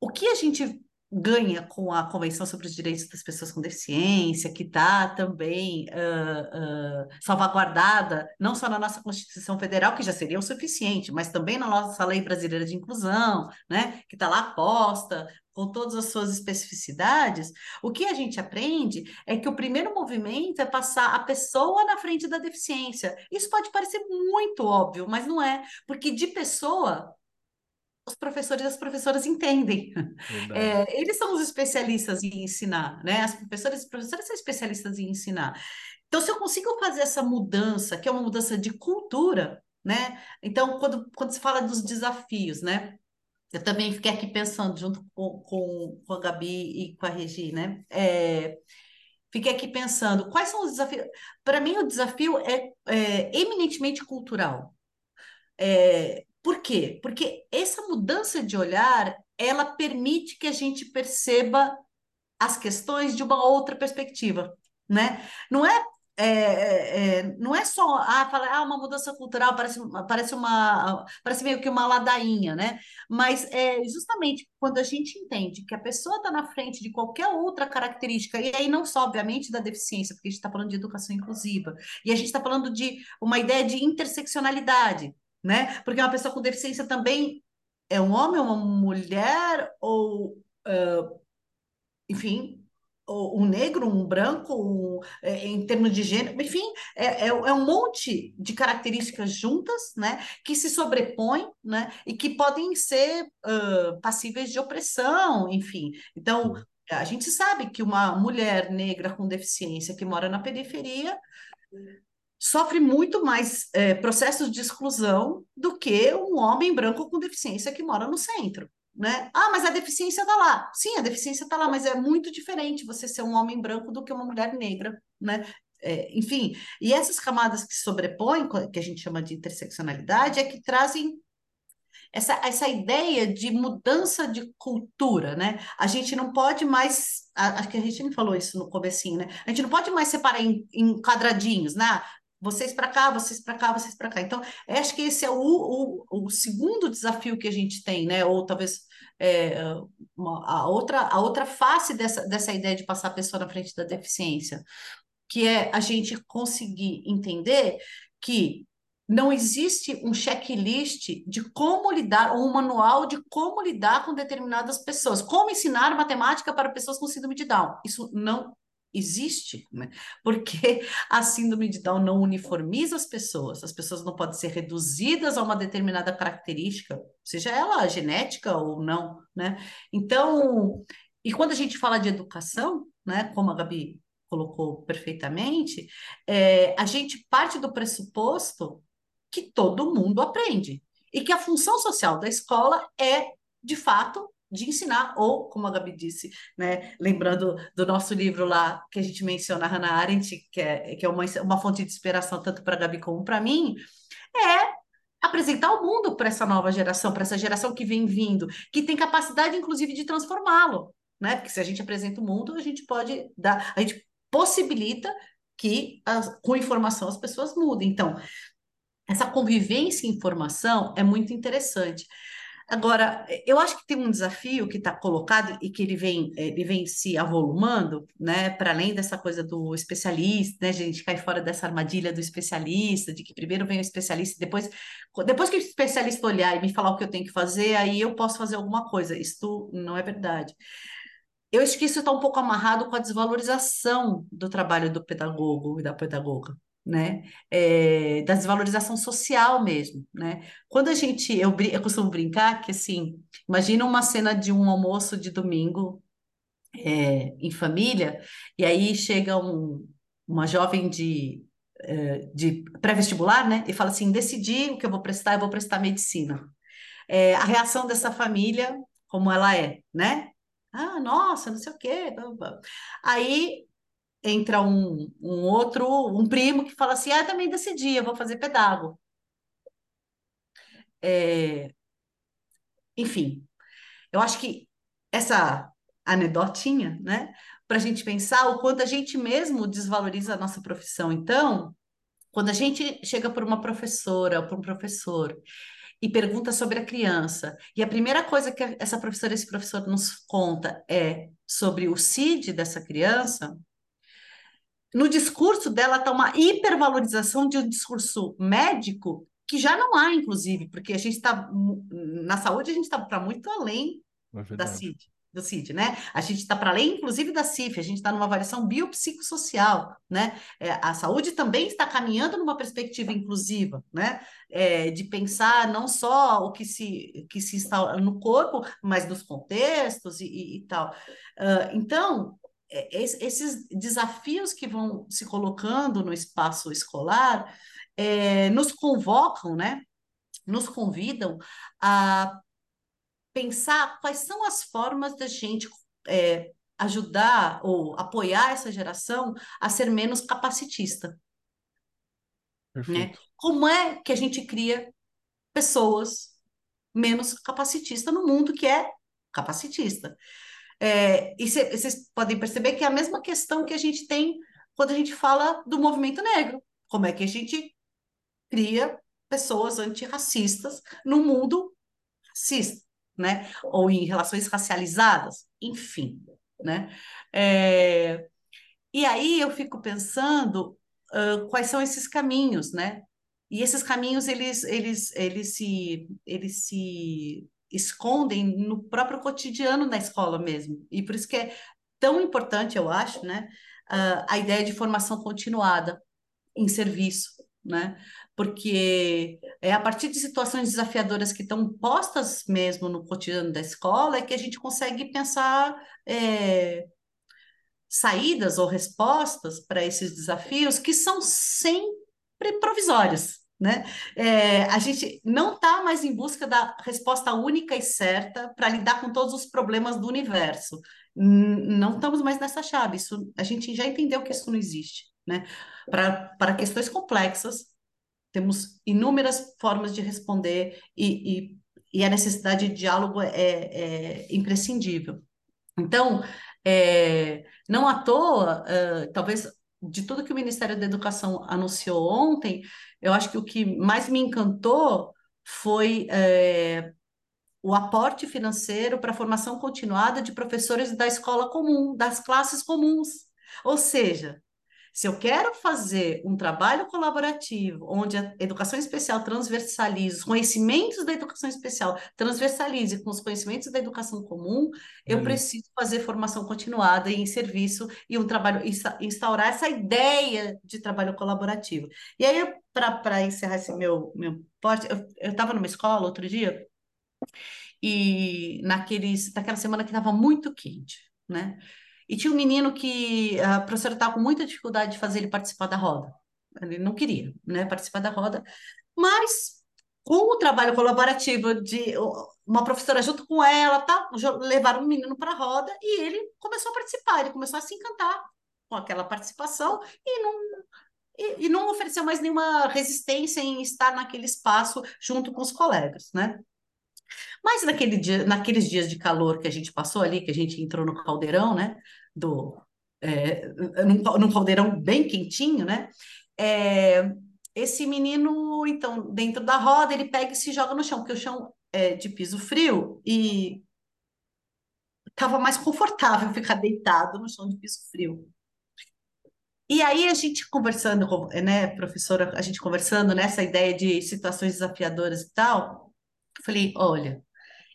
o que a gente ganha com a Convenção sobre os Direitos das Pessoas com Deficiência, que está também uh, uh, salvaguardada, não só na nossa Constituição Federal, que já seria o suficiente, mas também na nossa Lei Brasileira de Inclusão, né, que está lá posta com todas as suas especificidades, o que a gente aprende é que o primeiro movimento é passar a pessoa na frente da deficiência. Isso pode parecer muito óbvio, mas não é, porque de pessoa os professores e as professoras entendem. É, eles são os especialistas em ensinar, né? As professoras e professores são especialistas em ensinar. Então, se eu consigo fazer essa mudança, que é uma mudança de cultura, né? Então, quando, quando se fala dos desafios, né? Eu também fiquei aqui pensando, junto com, com, com a Gabi e com a Regi, né? É, fiquei aqui pensando, quais são os desafios? Para mim, o desafio é, é eminentemente cultural. É, por quê? Porque essa mudança de olhar, ela permite que a gente perceba as questões de uma outra perspectiva, né? Não é é, é, é, não é só ah, falar, ah, uma mudança cultural parece, parece uma parece meio que uma ladainha, né? Mas é justamente quando a gente entende que a pessoa está na frente de qualquer outra característica, e aí não só, obviamente, da deficiência, porque a gente está falando de educação inclusiva, e a gente está falando de uma ideia de interseccionalidade, né? Porque uma pessoa com deficiência também é um homem, uma mulher, ou, uh, enfim, um negro, um branco, um, é, em termos de gênero, enfim, é, é, é, um monte de características juntas, né, que se sobrepõem, né, e que podem ser uh, passíveis de opressão, enfim. Então, a gente sabe que uma mulher negra com deficiência que mora na periferia sofre muito mais é, processos de exclusão do que um homem branco com deficiência que mora no centro né? Ah, mas a deficiência está lá. Sim, a deficiência está lá, mas é muito diferente você ser um homem branco do que uma mulher negra, né? É, enfim, e essas camadas que se sobrepõem, que a gente chama de interseccionalidade, é que trazem essa, essa ideia de mudança de cultura, né? A gente não pode mais, acho que a gente não falou isso no comecinho, né? A gente não pode mais separar em, em quadradinhos, né? Vocês para cá, vocês para cá, vocês para cá. Então, acho que esse é o, o, o, segundo desafio que a gente tem, né? Ou talvez é, uma, a, outra, a outra face dessa, dessa ideia de passar a pessoa na frente da deficiência, que é a gente conseguir entender que não existe um checklist de como lidar, ou um manual de como lidar com determinadas pessoas. Como ensinar matemática para pessoas com síndrome de Down. Isso não existe, né? Porque a síndrome de Down não uniformiza as pessoas, as pessoas não podem ser reduzidas a uma determinada característica, seja ela genética ou não, né? Então, e quando a gente fala de educação, né, como a Gabi colocou perfeitamente, é, a gente parte do pressuposto que todo mundo aprende e que a função social da escola é, de fato, de ensinar, ou, como a Gabi disse, né, lembrando do nosso livro lá, que a gente menciona, Hannah Arendt, que é, que é uma, uma fonte de inspiração tanto para a Gabi como para mim, é apresentar o mundo para essa nova geração, para essa geração que vem vindo, que tem capacidade, inclusive, de transformá-lo, né? Porque se a gente apresenta o mundo, a gente pode dar, a gente possibilita que as, com informação as pessoas mudem. Então, essa convivência em informação é muito interessante. Agora, eu acho que tem um desafio que está colocado e que ele vem, ele vem se avolumando, né? Para além dessa coisa do especialista, né? A gente cai fora dessa armadilha do especialista, de que primeiro vem o especialista, depois, depois que o especialista olhar e me falar o que eu tenho que fazer, aí eu posso fazer alguma coisa. Isso não é verdade. Eu acho que isso está um pouco amarrado com a desvalorização do trabalho do pedagogo e da pedagoga né? É, da desvalorização social mesmo, né? Quando a gente, eu, eu costumo brincar que assim, imagina uma cena de um almoço de domingo é, em família, e aí chega um, uma jovem de, é, de pré-vestibular, né? E fala assim: decidi o que eu vou prestar, eu vou prestar medicina. É, a reação dessa família, como ela é, né? Ah, nossa, não sei o quê. Aí entra um, um outro, um primo que fala assim, ah, também decidi, eu vou fazer pedago. É, enfim, eu acho que essa anedotinha, né, para a gente pensar o quanto a gente mesmo desvaloriza a nossa profissão. Então, quando a gente chega por uma professora ou por um professor e pergunta sobre a criança, e a primeira coisa que essa professora, esse professor nos conta é sobre o CID dessa criança, no discurso dela está uma hipervalorização de um discurso médico que já não há, inclusive, porque a gente está na saúde a gente está para muito além é da CID, do CID, né? A gente está para além, inclusive, da CIF, a gente está numa variação biopsicossocial, né? É, a saúde também está caminhando numa perspectiva inclusiva, né? É, de pensar não só o que se, que se instala no corpo, mas nos contextos e, e, e tal. Uh, então, esses desafios que vão se colocando no espaço escolar é, nos convocam, né? Nos convidam a pensar quais são as formas da gente é, ajudar ou apoiar essa geração a ser menos capacitista. Né? Como é que a gente cria pessoas menos capacitistas no mundo que é capacitista? É, e vocês podem perceber que é a mesma questão que a gente tem quando a gente fala do movimento negro. Como é que a gente cria pessoas antirracistas no mundo racista, né? Ou em relações racializadas, enfim, né? É, e aí eu fico pensando uh, quais são esses caminhos, né? E esses caminhos eles eles eles se eles se escondem no próprio cotidiano da escola mesmo. E por isso que é tão importante, eu acho, né, a ideia de formação continuada em serviço, né? Porque é a partir de situações desafiadoras que estão postas mesmo no cotidiano da escola é que a gente consegue pensar é, saídas ou respostas para esses desafios que são sempre provisórias. Né? É, a gente não está mais em busca da resposta única e certa para lidar com todos os problemas do universo. Não estamos mais nessa chave. Isso, a gente já entendeu que isso não existe. Né? Para questões complexas, temos inúmeras formas de responder e, e, e a necessidade de diálogo é, é imprescindível. Então, é, não à toa, talvez de tudo que o Ministério da Educação anunciou ontem, eu acho que o que mais me encantou foi é, o aporte financeiro para a formação continuada de professores da escola comum, das classes comuns. Ou seja, se eu quero fazer um trabalho colaborativo, onde a educação especial transversaliza, os conhecimentos da educação especial transversalize com os conhecimentos da educação comum, eu preciso fazer formação continuada em serviço e um trabalho, instaurar essa ideia de trabalho colaborativo. E aí, para encerrar esse meu, meu porte, eu estava numa escola outro dia, e naqueles, naquela semana que estava muito quente, né? E tinha um menino que a professora estava com muita dificuldade de fazer ele participar da roda. Ele não queria né, participar da roda, mas com o trabalho colaborativo de uma professora junto com ela, tá, levaram o menino para a roda e ele começou a participar, ele começou a se encantar com aquela participação e não, e, e não ofereceu mais nenhuma resistência em estar naquele espaço junto com os colegas, né? Mas naquele dia, naqueles dias de calor que a gente passou ali, que a gente entrou no caldeirão, né? Do, é, num, num caldeirão bem quentinho, né? É, esse menino, então, dentro da roda, ele pega e se joga no chão, porque o chão é de piso frio e estava mais confortável ficar deitado no chão de piso frio. E aí a gente conversando, né, professora, a gente conversando nessa ideia de situações desafiadoras e tal, falei, olha,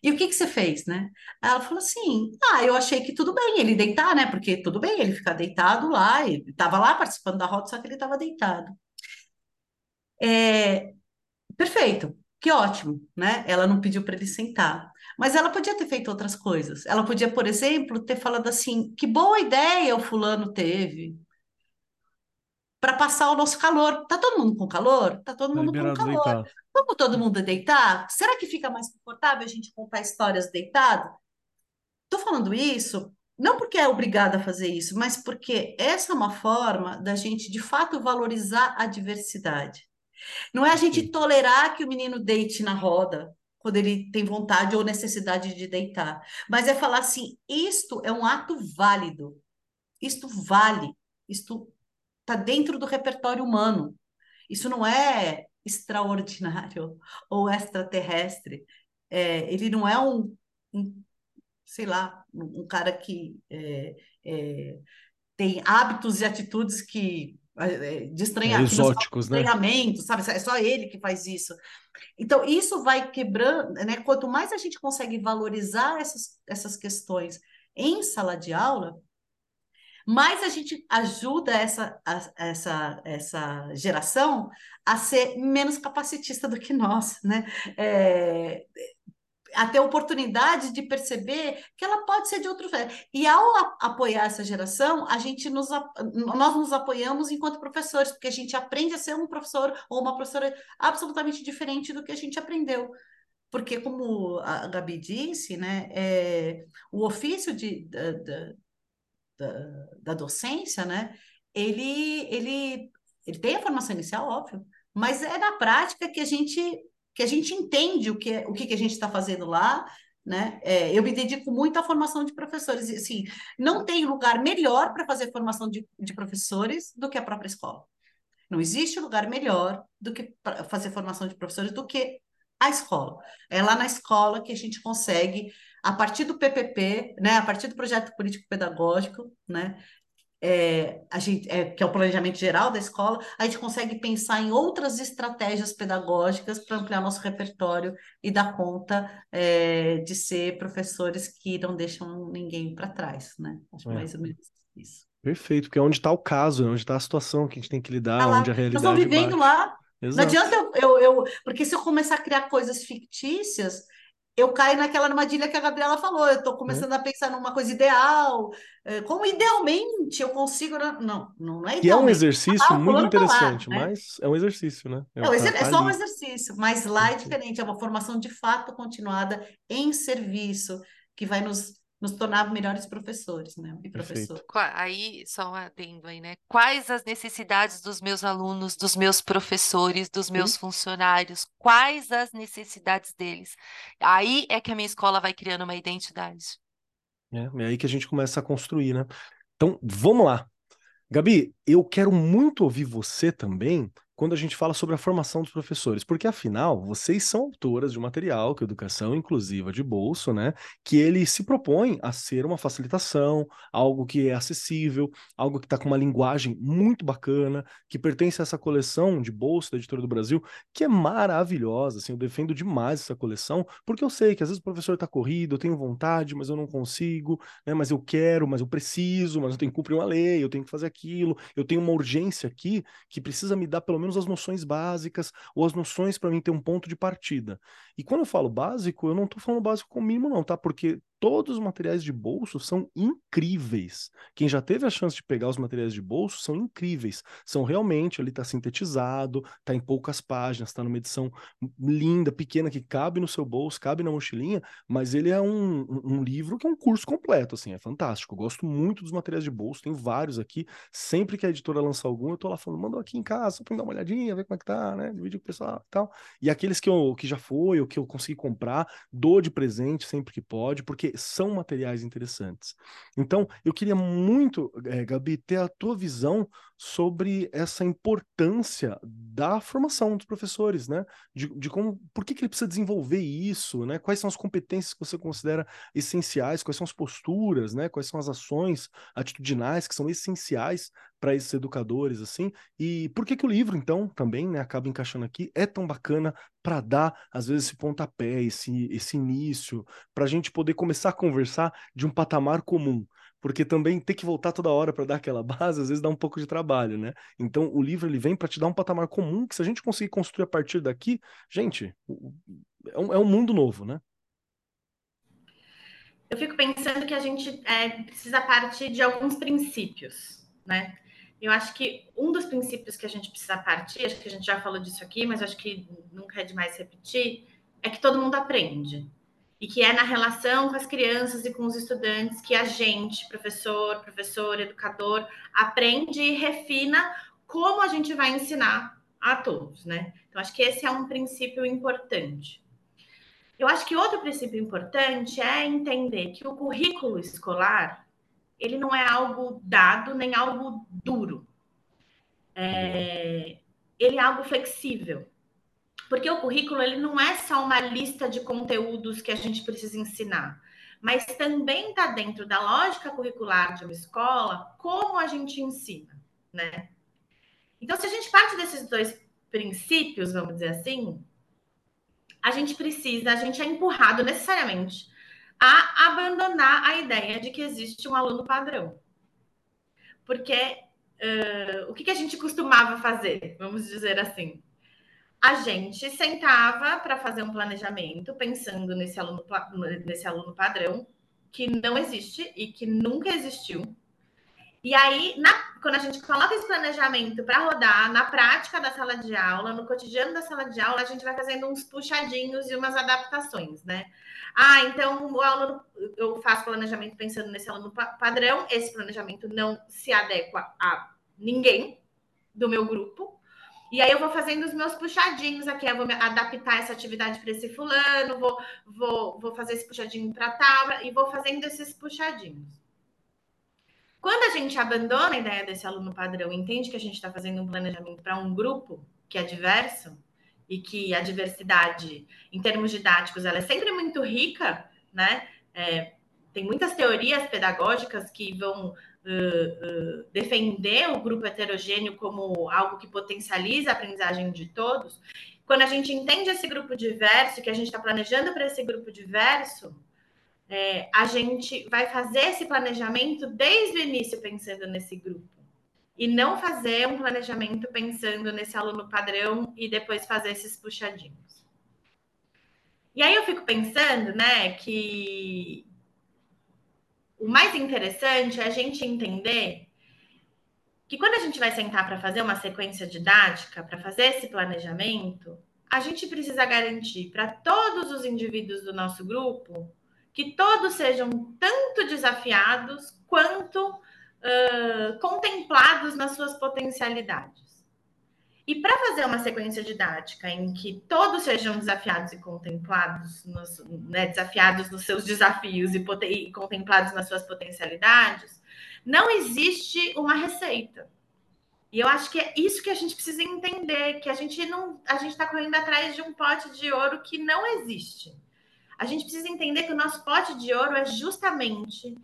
e o que que você fez, né? Ela falou assim: ah, eu achei que tudo bem ele deitar, né? Porque tudo bem ele ficar deitado lá, ele estava lá participando da roda, só que ele estava deitado. É, perfeito, que ótimo, né? Ela não pediu para ele sentar. Mas ela podia ter feito outras coisas. Ela podia, por exemplo, ter falado assim: que boa ideia o fulano teve para passar o nosso calor. Tá todo mundo com calor? Tá todo Tá mundo com calor. deitar. Vamos todo mundo deitar? Será que fica mais confortável a gente contar histórias deitado? Estou falando isso não porque é obrigada a fazer isso, mas porque essa é uma forma da gente de fato valorizar a diversidade. Não é a gente tolerar que o menino deite na roda quando ele tem vontade ou necessidade de deitar, mas é falar assim: isto é um ato válido, isto vale, isto está dentro do repertório humano. Isso não é extraordinário ou extraterrestre. É, ele não é um, um, sei lá, um, cara que é, é, tem hábitos e atitudes que é, de É, nos causam exóticos, né? sabe? É só ele que faz isso. Então, isso vai quebrando, né? Quanto mais a gente consegue valorizar essas, essas questões em sala de aula, mais a gente ajuda essa, a- essa, essa geração a ser menos capacitista do que nós, né? É, a ter oportunidade de perceber que ela pode ser de outro. E ao apoiar essa geração, a gente nos, nós nos apoiamos enquanto professores, porque a gente aprende a ser um professor ou uma professora absolutamente diferente do que a gente aprendeu. Porque, como a Gabi disse, né, é, o ofício de, da, da- da, da docência, né, ele, ele, ele tem a formação inicial, óbvio, mas é na prática que a gente, que a gente entende o que, o que, que a gente está fazendo lá, né? É, eu me dedico muito à formação de professores, assim, não tem lugar melhor para fazer formação de, de professores do que a própria escola. Não existe lugar melhor do que fazer formação de professores do que a escola. É lá na escola que a gente consegue, a partir do PPP, né, a partir do projeto político pedagógico, né, é, a gente, é, que é o planejamento geral da escola, a gente consegue pensar em outras estratégias pedagógicas para ampliar nosso repertório e dar conta é, de ser professores que não deixam ninguém para trás, né? Acho É. mais ou menos isso. Perfeito, porque é onde está o caso, é onde está a situação que a gente tem que lidar, lá, onde a nós realidade estamos vivendo bate. lá. Não Exato. adianta eu, eu, eu- Porque se eu começar a criar coisas fictícias, eu caio naquela armadilha que a Gabriela falou. Eu estou começando a pensar numa coisa ideal. é, Como idealmente eu consigo. Não, não, não é Que é um exercício Ah, o muito tá lá, interessante, né? mas é um exercício, né? É, o exer- tá- é tá só um exercício, mas lá é diferente, é uma formação de fato continuada em serviço, que vai nos, nos tornar melhores professores, né? E. Qua- Aí, só um adendo aí, né? Quais as necessidades dos meus alunos, dos meus professores, dos meus Sim. funcionários? Quais as necessidades deles? Aí é que a minha escola vai criando uma identidade. É, é aí que a gente começa a construir, né? Então, vamos lá. Gabi, eu quero muito ouvir você também quando a gente fala sobre a formação dos professores, porque afinal, vocês são autoras de um material, que é Educação Inclusiva de Bolso, né? Que ele se propõe a ser uma facilitação, algo que é acessível, algo que está com uma linguagem muito bacana, que pertence a essa coleção de bolso da Editora do Brasil, que é maravilhosa, assim, eu defendo demais essa coleção, porque eu sei que às vezes o professor está corrido, eu tenho vontade, mas eu não consigo, né? Mas eu quero, mas eu preciso, mas eu tenho que cumprir uma lei, eu tenho que fazer aquilo, eu tenho uma urgência aqui que precisa me dar pelo menos as noções básicas ou as noções para mim ter um ponto de partida. E quando eu falo básico, eu não estou falando básico com mínimo, não, tá? Porque todos os materiais de bolso são incríveis. Quem já teve a chance de pegar os materiais de bolso são incríveis. São realmente, ali está sintetizado, está em poucas páginas, está numa edição linda, pequena, que cabe no seu bolso, cabe na mochilinha, mas ele é um, um, livro que é um curso completo, assim, é fantástico. Eu gosto muito dos materiais de bolso, tenho vários aqui. Sempre que a editora lança algum, eu tô lá falando, manda aqui em casa, só pra dar uma olhadinha, ver como é que tá, né? Dividir com o pessoal e tal. E aqueles que, eu, que já foi, ou que eu consegui comprar, dou de presente sempre que pode, porque são materiais interessantes. Então, eu queria muito, eh, Gabi, ter a tua visão sobre essa importância da formação dos professores, né? De, de como, por que, que ele precisa desenvolver isso, né? Quais são as competências que você considera essenciais, quais são as posturas, né? Quais são as ações atitudinais que são essenciais para esses educadores, assim? E por que que o livro, então, também, né, acaba encaixando aqui, é tão bacana para dar, às vezes, esse pontapé, esse, esse início, para a gente poder começar a conversar de um patamar comum porque também ter que voltar toda hora para dar aquela base, às vezes dá um pouco de trabalho, né? Então o livro ele vem para te dar um patamar comum que se a gente conseguir construir a partir daqui, gente, é um, é um mundo novo, né? Eu fico pensando que a gente é, precisa partir de alguns princípios, né? Eu acho que um dos princípios que a gente precisa partir, acho que a gente já falou disso aqui, mas acho que nunca é demais repetir, é que todo mundo aprende. E que é na relação com as crianças e com os estudantes que a gente, professor, professor, educador, aprende e refina como a gente vai ensinar a todos, né? Então, acho que esse é um princípio importante. Eu acho que outro princípio importante é entender que o currículo escolar ele não é algo dado nem algo duro. É, ele é algo flexível. Porque o currículo ele não é só uma lista de conteúdos que a gente precisa ensinar, mas também está dentro da lógica curricular de uma escola como a gente ensina, né? Então, se a gente parte desses dois princípios, vamos dizer assim, a gente precisa, a gente é empurrado necessariamente a abandonar a ideia de que existe um aluno padrão. Porque uh, o que, que a gente costumava fazer, vamos dizer assim? A gente sentava para fazer um planejamento pensando nesse aluno, nesse aluno padrão que não existe e que nunca existiu. E aí, na, quando a gente coloca esse planejamento para rodar na prática da sala de aula, no cotidiano da sala de aula, a gente vai fazendo uns puxadinhos e umas adaptações, né? Ah, então o aluno, eu faço planejamento pensando nesse aluno padrão, esse planejamento não se adequa a ninguém do meu grupo. E aí eu vou fazendo os meus puxadinhos aqui, eu vou adaptar essa atividade para esse fulano, vou, vou, vou fazer esse puxadinho para tal, e vou fazendo esses puxadinhos. Quando a gente abandona a ideia desse aluno padrão entende que a gente está fazendo um planejamento para um grupo que é diverso e que a diversidade, em termos didáticos, ela é sempre muito rica, né? É, tem muitas teorias pedagógicas que vão uh, uh, defender o grupo heterogêneo como algo que potencializa a aprendizagem de todos. Quando a gente entende esse grupo diverso, que a gente está planejando para esse grupo diverso, é, a gente vai fazer esse planejamento desde o início pensando nesse grupo. E não fazer um planejamento pensando nesse aluno padrão e depois fazer esses puxadinhos. E aí eu fico pensando, né, que o mais interessante é a gente entender que quando a gente vai sentar para fazer uma sequência didática, para fazer esse planejamento, a gente precisa garantir para todos os indivíduos do nosso grupo que todos sejam tanto desafiados quanto uh, contemplados nas suas potencialidades. E para fazer uma sequência didática em que todos sejam desafiados e contemplados, nos, né, desafiados nos seus desafios e, e contemplados nas suas potencialidades, não existe uma receita. E eu acho que é isso que a gente precisa entender, que a gente não, a gente está correndo atrás de um pote de ouro que não existe. A gente precisa entender que o nosso pote de ouro é justamente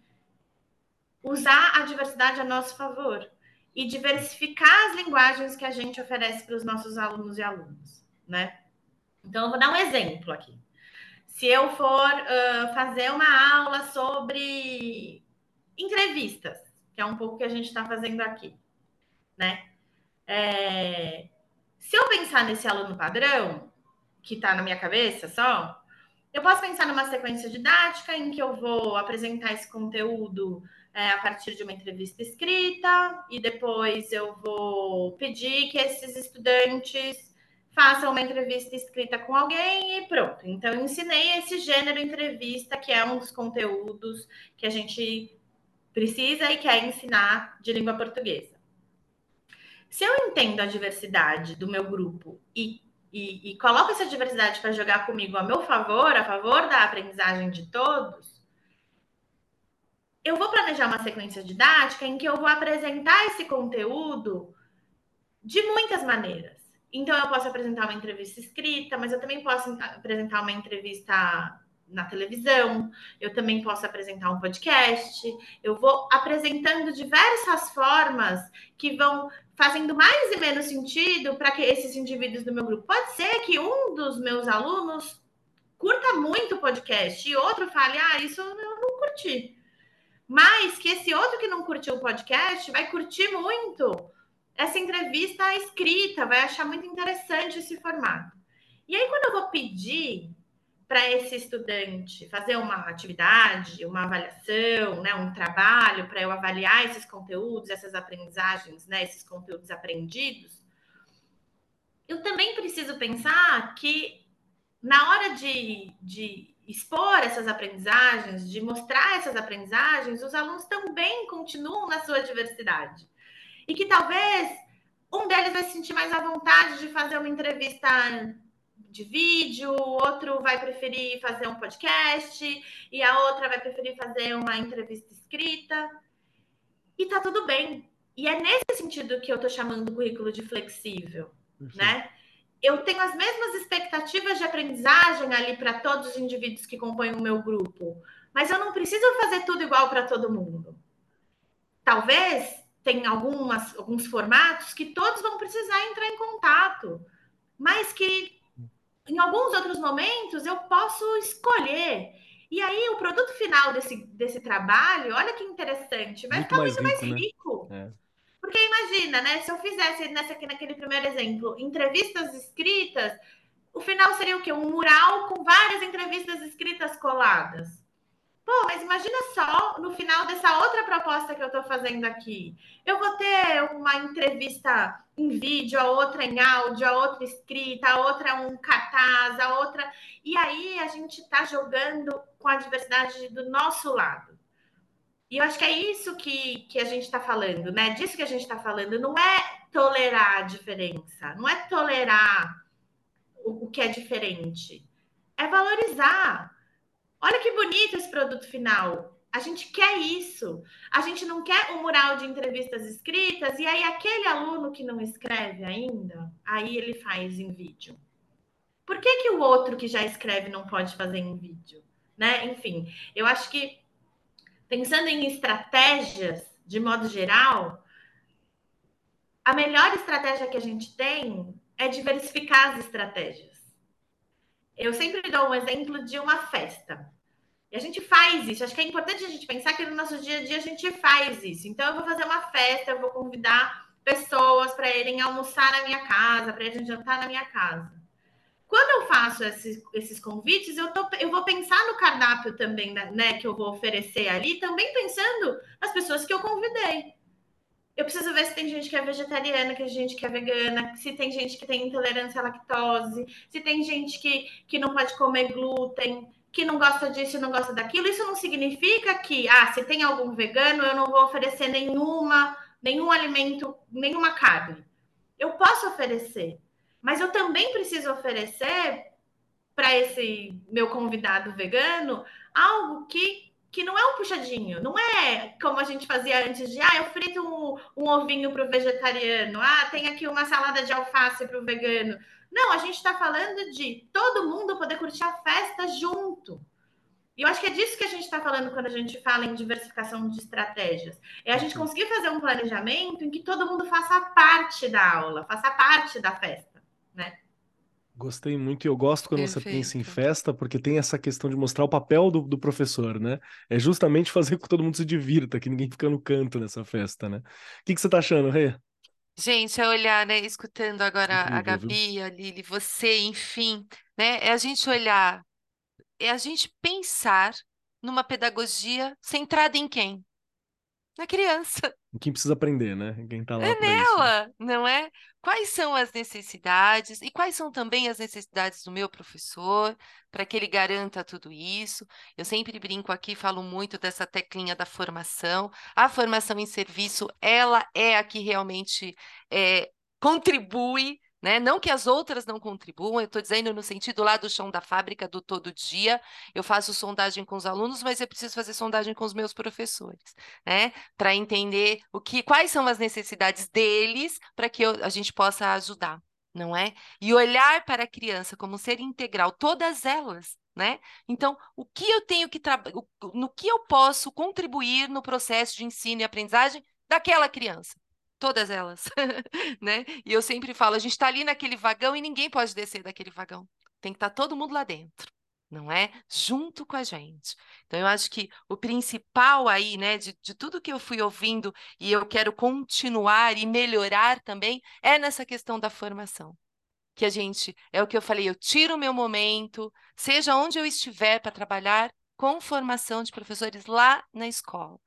usar a diversidade a nosso favor e diversificar as linguagens que a gente oferece para os nossos alunos e alunas, né? Então, eu vou dar um exemplo aqui. Se eu for uh, fazer uma aula sobre entrevistas, que é um pouco que a gente está fazendo aqui, né? É... Se eu pensar nesse aluno padrão, que está na minha cabeça só, eu posso pensar numa sequência didática em que eu vou apresentar esse conteúdo é, a partir de uma entrevista escrita e depois eu vou pedir que esses estudantes façam uma entrevista escrita com alguém e pronto. Então, eu ensinei esse gênero entrevista, que é um dos conteúdos que a gente precisa e quer ensinar de língua portuguesa. Se eu entendo a diversidade do meu grupo e e, e coloco essa diversidade para jogar comigo a meu favor, a favor da aprendizagem de todos, eu vou planejar uma sequência didática em que eu vou apresentar esse conteúdo de muitas maneiras. Então, eu posso apresentar uma entrevista escrita, mas eu também posso apresentar uma entrevista na televisão, eu também posso apresentar um podcast, eu vou apresentando diversas formas que vão fazendo mais e menos sentido para que esses indivíduos do meu grupo. Pode ser que um dos meus alunos curta muito o podcast e outro fale, ah, isso eu não curti. Mas que esse outro que não curtiu o podcast vai curtir muito essa entrevista escrita, vai achar muito interessante esse formato. E aí, quando eu vou pedir para esse estudante fazer uma atividade, uma avaliação, né, um trabalho para eu avaliar esses conteúdos, essas aprendizagens, né, esses conteúdos aprendidos, eu também preciso pensar que na hora de, de expor essas aprendizagens, de mostrar essas aprendizagens, os alunos também continuam na sua diversidade. E que talvez um deles vai se sentir mais à vontade de fazer uma entrevista de vídeo, o outro vai preferir fazer um podcast e a outra vai preferir fazer uma entrevista escrita. E tá tudo bem. E é nesse sentido que eu tô chamando o currículo de flexível, né? Eu tenho as mesmas expectativas de aprendizagem ali para todos os indivíduos que compõem o meu grupo, mas eu não preciso fazer tudo igual para todo mundo. Talvez tenha algumas, alguns formatos que todos vão precisar entrar em contato, mas que em alguns outros momentos eu posso escolher. E aí o produto final desse, desse trabalho, olha que interessante, vai muito ficar mais muito rico, mais rico. Né? É. Porque imagina, né? Se eu fizesse nessa naquele primeiro exemplo, entrevistas escritas, o final seria o quê? Um mural com várias entrevistas escritas coladas. Pô, mas imagina só no final dessa outra proposta que eu estou fazendo aqui. Eu vou ter uma entrevista em vídeo, a outra em áudio, a outra escrita, a outra um cartaz, a outra. E aí a gente está jogando com a diversidade do nosso lado. E eu acho que é isso que, que a gente está falando, né? Disso que a gente está falando. Não é tolerar a diferença, não é tolerar o, o que é diferente. É valorizar Olha que bonito esse produto final. A gente quer isso. A gente não quer um mural de entrevistas escritas e aí aquele aluno que não escreve ainda, aí ele faz em vídeo. Por que, que o outro que já escreve não pode fazer em vídeo? Né? Enfim, eu acho que pensando em estratégias, de modo geral, a melhor estratégia que a gente tem é diversificar as estratégias. Eu sempre dou um exemplo de uma festa. E a gente faz isso. Acho que é importante a gente pensar que no nosso dia a dia a gente faz isso. Então, eu vou fazer uma festa, eu vou convidar pessoas para irem almoçar na minha casa, para irem jantar na minha casa. Quando eu faço esses, esses convites, eu, tô, eu vou pensar no cardápio também, né, né, que eu vou oferecer ali, também pensando nas pessoas que eu convidei. Eu preciso ver se tem gente que é vegetariana, que tem gente que é vegana, se tem gente que tem intolerância à lactose, se tem gente que, que não pode comer glúten, que não gosta disso e não gosta daquilo. Isso não significa que, ah, se tem algum vegano, eu não vou oferecer nenhuma, nenhum alimento, nenhuma carne. Eu posso oferecer, mas eu também preciso oferecer para esse meu convidado vegano algo que, que não é um puxadinho, não é como a gente fazia antes de, ah, eu frito um, um ovinho para o vegetariano, ah, tem aqui uma salada de alface para o vegano. Não, a gente está falando de todo mundo poder curtir a festa junto. E eu acho que é disso que a gente está falando quando a gente fala em diversificação de estratégias. É a gente conseguir fazer um planejamento em que todo mundo faça parte da aula, faça parte da festa né? Gostei muito e eu gosto quando você pensa em festa, porque tem essa questão de mostrar o papel do, do professor, né? É justamente fazer com que todo mundo se divirta, que ninguém fica no canto nessa festa, né? O que, que você tá achando, Rê? Gente, é olhar, né? Escutando agora a Incrível, viu? Gabi, a Lili, você, enfim, né? É a gente olhar, é a gente pensar numa pedagogia centrada em quem? Na criança. Quem precisa aprender, né? Quem tá lá É para isso. né? nela, não é? Quais são as necessidades e quais são também as necessidades do meu professor para que ele garanta tudo isso? Eu sempre brinco aqui, falo muito dessa teclinha da formação. A formação em serviço, ela é a que realmente é, contribui. Né? Não que as outras não contribuam, eu estou dizendo no sentido lá do chão da fábrica, do todo dia. Eu faço sondagem com os alunos, mas eu preciso fazer sondagem com os meus professores né? Para entender o que, quais são as necessidades deles para que eu- a gente possa ajudar, não é? E olhar para a criança como um ser integral, todas elas, né? Então, o que eu tenho que no que eu posso contribuir no processo de ensino e aprendizagem daquela criança? Todas elas, né? E eu sempre falo, a gente está ali naquele vagão e ninguém pode descer daquele vagão. Tem que estar todo mundo lá dentro, não é? Junto com a gente. Então, eu acho que o principal aí, né, de, de tudo que eu fui ouvindo e eu quero continuar e melhorar também, é nessa questão da formação. Que a gente, é o que eu falei, eu tiro o meu momento, seja onde eu estiver para trabalhar, com formação de professores lá na escola.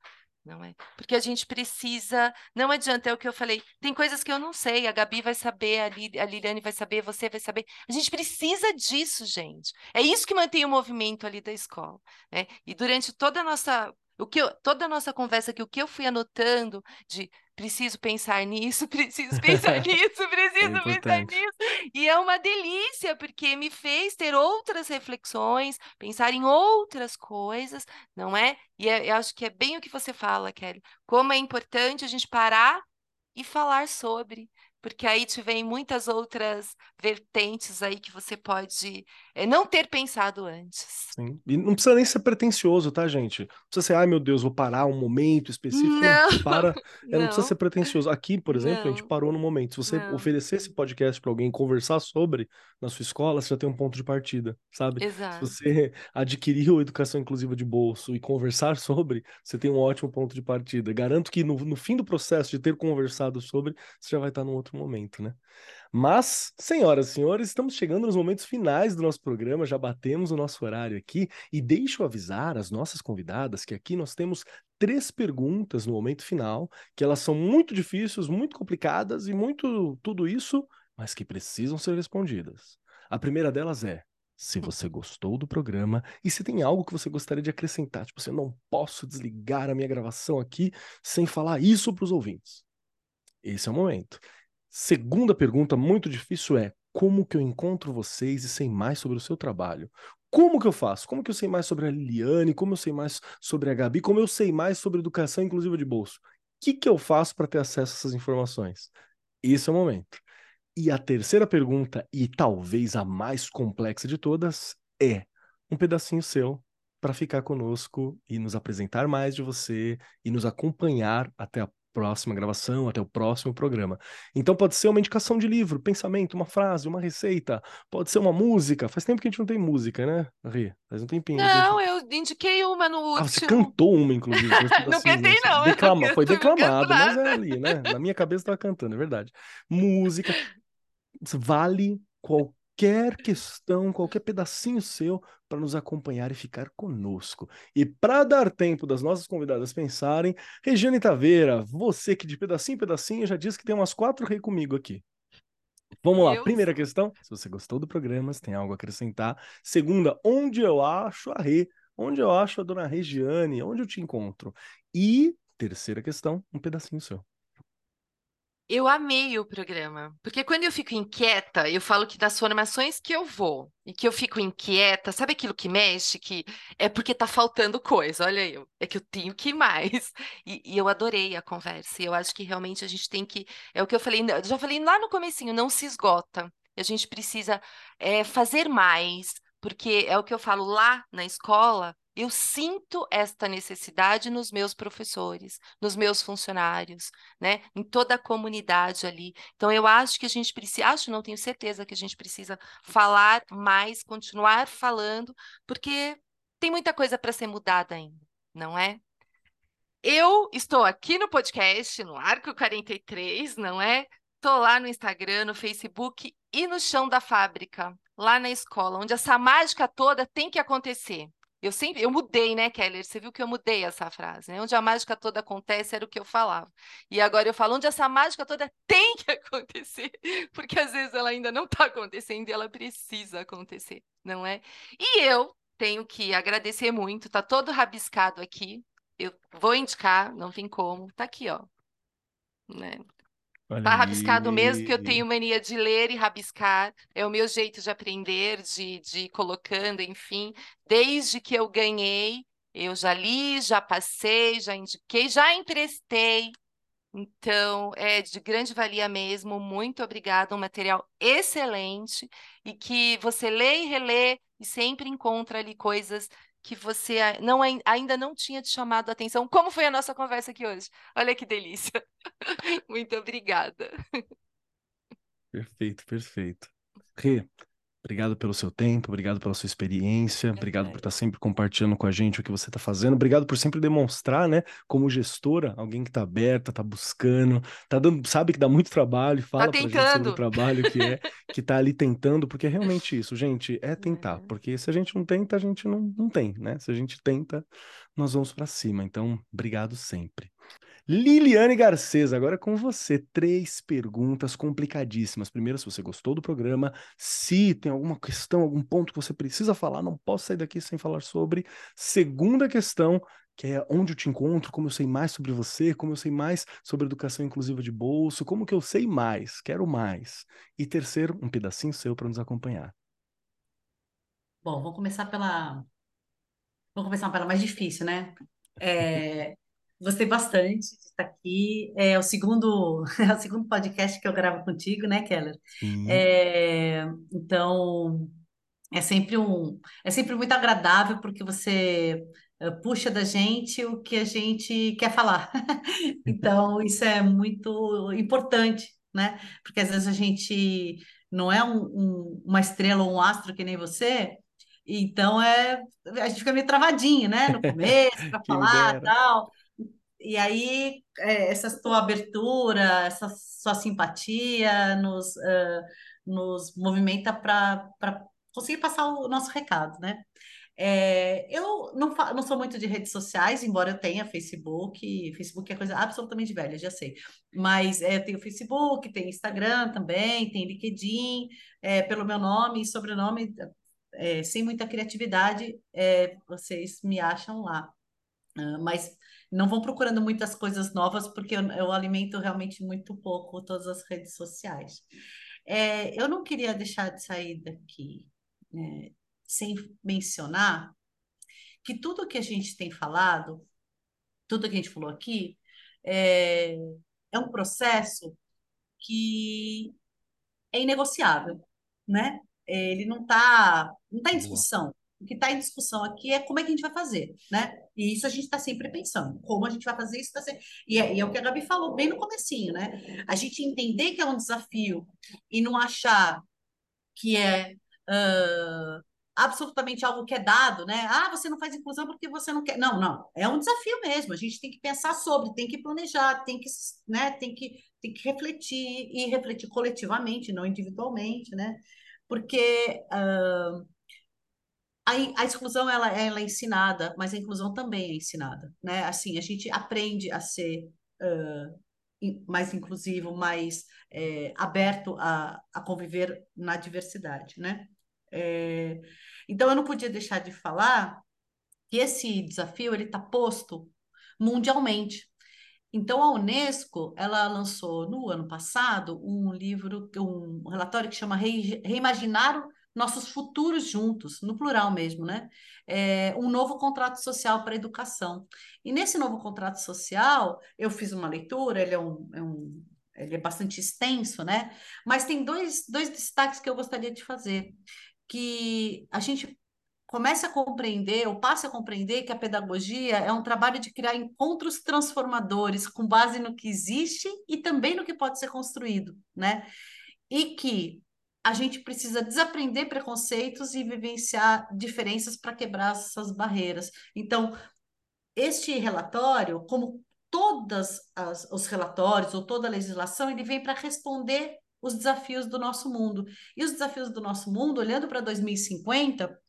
Não é? Porque a gente precisa, não adianta, é o que eu falei, tem coisas que eu não sei, a Gabi vai saber, a, Li, a Liliane vai saber, você vai saber. A gente precisa disso, gente. É isso que mantém o movimento ali da escola. Né? E durante toda a nossa, o que eu, toda a nossa conversa aqui, o que eu fui anotando de preciso pensar nisso, preciso pensar nisso, É preciso pensar importante. nisso. E é uma delícia, porque me fez ter outras reflexões, pensar em outras coisas, não é? E é- eu acho que é bem o que você fala, Kelly. Como é importante a gente parar e falar sobre, porque aí te vem muitas outras vertentes aí que você pode eh, não ter pensado antes. Sim. E não precisa nem ser pretencioso, tá, gente? Não precisa ser, ai meu Deus, vou parar um momento específico. Não, Não, para. É, não precisa ser não, pretencioso. Aqui, por exemplo, a gente não, parou no momento. Se você não. oferecer esse podcast para alguém conversar sobre na sua escola, você já tem um ponto de partida, sabe? Se Exato. você adquiriu educação inclusiva de bolso e conversar sobre, você tem um ótimo ponto de partida. Garanto que no, no fim do processo de ter conversado sobre, você já vai estar num outro momento, né? Mas, senhoras e senhores, estamos chegando nos momentos finais do nosso programa, já batemos o nosso horário aqui, e deixo avisar as nossas convidadas que aqui nós temos três perguntas no momento final, que elas são muito difíceis, muito complicadas e muito tudo isso, mas que precisam ser respondidas. A primeira delas é: se você gostou do programa e se tem algo que você gostaria de acrescentar, tipo, assim, eu não posso desligar a minha gravação aqui sem falar isso para os ouvintes. Esse é o momento. Segunda pergunta muito difícil é: como que eu encontro vocês e sei mais sobre o seu trabalho? Como que eu faço? Como que eu sei mais sobre a Liliane? Como eu sei mais sobre a Gabi? Como eu sei mais sobre educação inclusiva de bolso? O que que eu faço para ter acesso a essas informações? Esse é o momento. E a terceira pergunta, e talvez a mais complexa de todas, é um pedacinho seu para ficar conosco e nos apresentar mais de você e nos acompanhar até a próxima gravação, até o próximo programa. Então pode ser uma indicação de livro, pensamento, uma frase, uma receita, pode ser uma música. Faz tempo que a gente não tem música, né, Ri? Faz um tempinho. Não, gente... eu indiquei uma no último. Ah, você cantou uma, inclusive. não cantei, né? não. Declama... Foi declamado, mas é ali, né? Na minha cabeça estava cantando, é verdade. Música. Vale qualquer questão, qualquer pedacinho seu para nos acompanhar e ficar conosco. E para dar tempo das nossas convidadas pensarem, Regiane Taveira, você que de pedacinho em pedacinho já disse que tem umas quatro rei comigo aqui. Vamos lá, primeira questão. Se você gostou do programa, se tem algo a acrescentar. Segunda, onde eu acho a Rê? Onde eu acho a dona Regiane? Onde eu te encontro? E terceira questão, um pedacinho seu. Eu amei o programa, porque quando eu fico inquieta, eu falo que das formações que eu vou e que eu fico inquieta, sabe aquilo que mexe, que é porque tá faltando coisa, olha eu, é que eu tenho que ir mais. E, e eu adorei a conversa, e eu acho que realmente a gente tem que, é o que eu falei, já falei lá no comecinho, não se esgota, a gente precisa é, fazer mais, porque é o que eu falo lá na escola, eu sinto esta necessidade nos meus professores, nos meus funcionários, né? Em toda a comunidade ali. Então eu acho que a gente precisa, acho, não tenho certeza que a gente precisa falar mais, continuar falando, porque tem muita coisa para ser mudada ainda, não é? Eu estou aqui no podcast, no Arco 43, não é? Estou lá no Instagram, no Facebook e no chão da fábrica, lá na escola, onde essa mágica toda tem que acontecer. Eu sempre, eu mudei, né, Keller? Você viu que eu mudei essa frase, né? Onde a mágica toda acontece era o que eu falava. E agora eu falo onde essa mágica toda tem que acontecer, porque às vezes ela ainda não está acontecendo e ela precisa acontecer, não é? E eu tenho que agradecer muito, tá todo rabiscado aqui. Eu vou indicar, não tem como, tá aqui, ó. Né? Olha tá rabiscado mesmo, que eu tenho mania de ler e rabiscar. É o meu jeito de aprender, de, de ir colocando, enfim. Desde que eu ganhei, eu já li, já passei, já indiquei, já emprestei. Então, é de grande valia mesmo. Muito obrigada, um material excelente e que você lê e relê e sempre encontra ali coisas que você não, ainda não tinha te chamado a atenção. Como foi a nossa conversa aqui hoje? Olha que delícia. Muito obrigada. Perfeito, perfeito. Rê, Obrigado pelo seu tempo, obrigado pela sua experiência, obrigado por estar sempre compartilhando com a gente o que você está fazendo, obrigado por sempre demonstrar, né, como gestora, alguém que está aberta, está buscando, tá dando, sabe que dá muito trabalho, fala tá pra gente sobre o trabalho que é, que está ali tentando, porque é realmente isso, gente, é tentar, uhum. porque se a gente não tenta, a gente não, não tem, né? Se a gente tenta, nós vamos para cima. Então, obrigado sempre. Liliane Garcês, agora é com você. Três perguntas complicadíssimas. Primeiro, se você gostou do programa, se tem alguma questão, algum ponto que você precisa falar, não posso sair daqui sem falar sobre. Segunda questão, que é onde eu te encontro, como eu sei mais sobre você, como eu sei mais sobre educação inclusiva de bolso, como que eu sei mais, quero mais. E terceiro, um pedacinho seu para nos acompanhar. Bom, vou começar pela. Vou começar pela mais difícil, né? É... Gostei bastante de estar aqui. É o segundo, é o segundo podcast que eu gravo contigo, né, Keller? É, então, é sempre um, é sempre muito agradável porque você uh, puxa da gente o que a gente quer falar. então, isso é muito importante, né? Porque às vezes a gente não é um, um, uma estrela ou um astro que nem você, então é a gente fica meio travadinho, né? No começo, para falar tal. E aí, é, essa tua abertura, essa sua simpatia nos, uh, nos movimenta para conseguir passar o nosso recado, né? É, eu não, não sou muito de redes sociais, embora eu tenha Facebook. Facebook é coisa absolutamente velha, já sei. Mas é, tenho Facebook, tenho Instagram também, tenho LinkedIn, é, pelo meu nome e sobrenome, é, sem muita criatividade, é, vocês me acham lá. Mas não vão procurando muitas coisas novas, porque eu, eu alimento realmente muito pouco todas as redes sociais. É, eu não queria deixar de sair daqui né, sem mencionar que tudo que a gente tem falado, tudo que a gente falou aqui, é, é um processo que é inegociável, né? Ele não está não tá em discussão. O que está em discussão aqui é como é que a gente vai fazer, né? E isso a gente está sempre pensando, como a gente vai fazer isso. Tá sempre... e, é, e é o que a Gabi falou bem no comecinho, né? A gente entender que é um desafio e não achar que é uh, absolutamente algo que é dado, né? Ah, você não faz inclusão porque você não quer. Não, não. É um desafio mesmo. A gente tem que pensar sobre, tem que planejar, tem que, né? Tem que, tem que refletir e refletir coletivamente, não individualmente, né? Porque uh, a, a exclusão ela, ela é ensinada, mas a inclusão também é ensinada, né? Assim, a gente aprende a ser uh, mais inclusivo, mais é, aberto a, a conviver na diversidade, né? É, então, eu não podia deixar de falar que esse desafio ele está posto mundialmente. Então, a Unesco ela lançou no ano passado um livro, um relatório que chama Reimaginar nossos futuros juntos, no plural mesmo, né? É, um novo contrato social para a educação. E nesse novo contrato social, eu fiz uma leitura, ele é um, é um ele é bastante extenso, né? Mas tem dois, dois destaques que eu gostaria de fazer. Que a gente comece a compreender, ou passe a compreender que a pedagogia é um trabalho de criar encontros transformadores com base no que existe e também no que pode ser construído, né? E que a gente precisa desaprender preconceitos e vivenciar diferenças para quebrar essas barreiras. Então, este relatório, como todos os relatórios ou toda a legislação, ele vem para responder os desafios do nosso mundo. E os desafios do nosso mundo, olhando para 2050,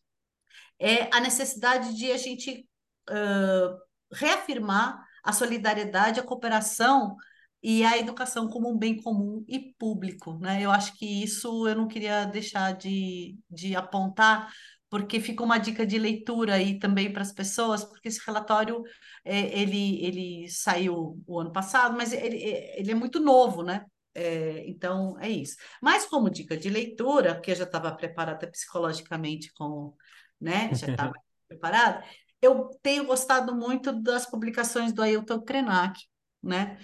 é a necessidade de a gente uh, reafirmar a solidariedade, a cooperação e a educação como um bem comum e público, né? Eu acho que isso eu não queria deixar de, de apontar, porque fica uma dica de leitura aí também para as pessoas, porque esse relatório é, ele, ele saiu o ano passado, mas ele, ele é muito novo, né? É, então é isso. Mas como dica de leitura, que eu já estava preparada psicologicamente com, né? Já estava preparada. Eu tenho gostado muito das publicações do Ailton Krenak, né?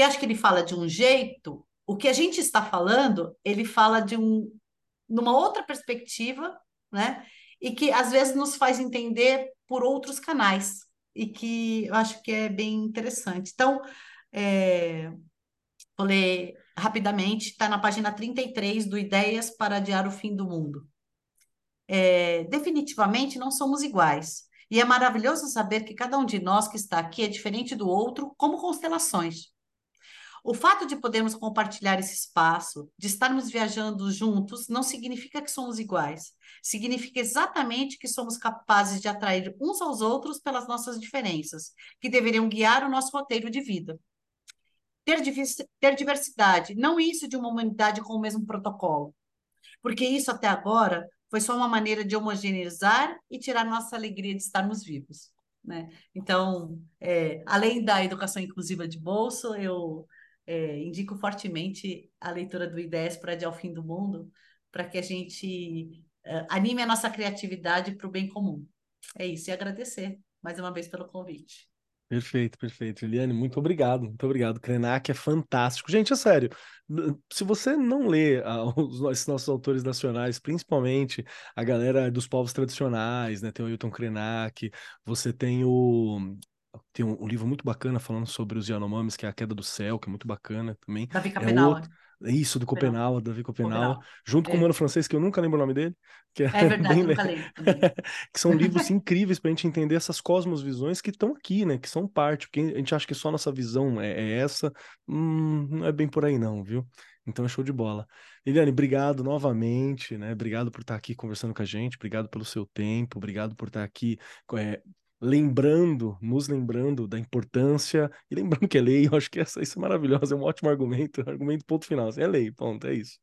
Que acho que ele fala de um jeito, o que a gente está falando, ele fala de um numa outra perspectiva, né? E que às vezes nos faz entender por outros canais e que eu acho que é bem interessante. Então, é, vou ler rapidamente, está na página 33 do Ideias para Adiar o Fim do Mundo. É, definitivamente não somos iguais. E é maravilhoso saber que cada um de nós que está aqui é diferente do outro, como constelações. O fato de podermos compartilhar esse espaço, de estarmos viajando juntos, não significa que somos iguais. Significa exatamente que somos capazes de atrair uns aos outros pelas nossas diferenças, que deveriam guiar o nosso roteiro de vida. Ter, ter diversidade, não isso de uma humanidade com o mesmo protocolo. Porque isso até agora foi só uma maneira de homogeneizar e tirar nossa alegria de estarmos vivos. Né? Então, é, além da educação inclusiva de bolso, eu é, indico fortemente a leitura do Ideias para Adiar o Fim do Mundo, para que a gente uh, anime a nossa criatividade para o bem comum. É isso, e agradecer mais uma vez pelo convite. Perfeito, perfeito. Eliane, muito obrigado, muito obrigado. Krenak é fantástico. Gente, é sério, se você não lê uh, os, nossos autores nacionais, principalmente a galera dos povos tradicionais, né? Tem o Ailton Krenak, você tem o tem um, um, livro muito bacana falando sobre os Yanomamis, que é A Queda do Céu, que é muito bacana também. Davi Capenau. É outro... Isso, do Copenau, Davi Copenau, junto é. com o mano francês, que eu nunca lembro o nome dele. Que é, é verdade, bem... nunca lembro. que são livros incríveis para a gente entender essas cosmosvisões que estão aqui, né? Que são parte, porque a gente acha que só nossa visão é, é essa. Hum, não é bem por aí, não, viu? Então é show de bola. Eliane, obrigado novamente, né? Obrigado por estar aqui conversando com a gente, obrigado pelo seu tempo, obrigado por estar aqui é, lembrando, nos lembrando da importância, e lembrando que é lei, eu acho que essa, isso é maravilhoso, é um ótimo argumento, argumento ponto final, assim, é lei, ponto, é isso.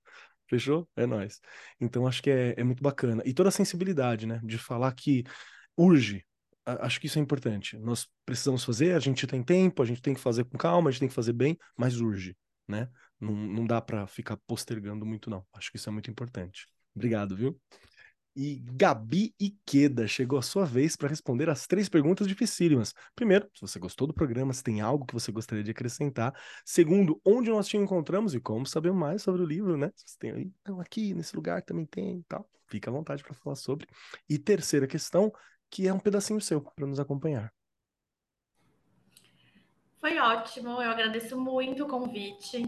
Fechou? É nós. Então acho que é, é muito bacana. E toda a sensibilidade, né, de falar que urge, acho que isso é importante. Nós precisamos fazer, a gente tem tempo, a gente tem que fazer com calma, a gente tem que fazer bem, mas urge, né? Não, não dá para ficar postergando muito, não. Acho que isso é muito importante. Obrigado, viu? E Gabi Iqueda, chegou a sua vez para responder as três perguntas dificílimas. Primeiro, se você gostou do programa, se tem algo que você gostaria de acrescentar. Segundo, onde nós te encontramos e como saber mais sobre o livro, né? Se tem aí, não, aqui, nesse lugar também tem e tal. Fica à vontade para falar sobre. E terceira questão, que é um pedacinho seu para nos acompanhar. Foi ótimo, eu agradeço muito o convite.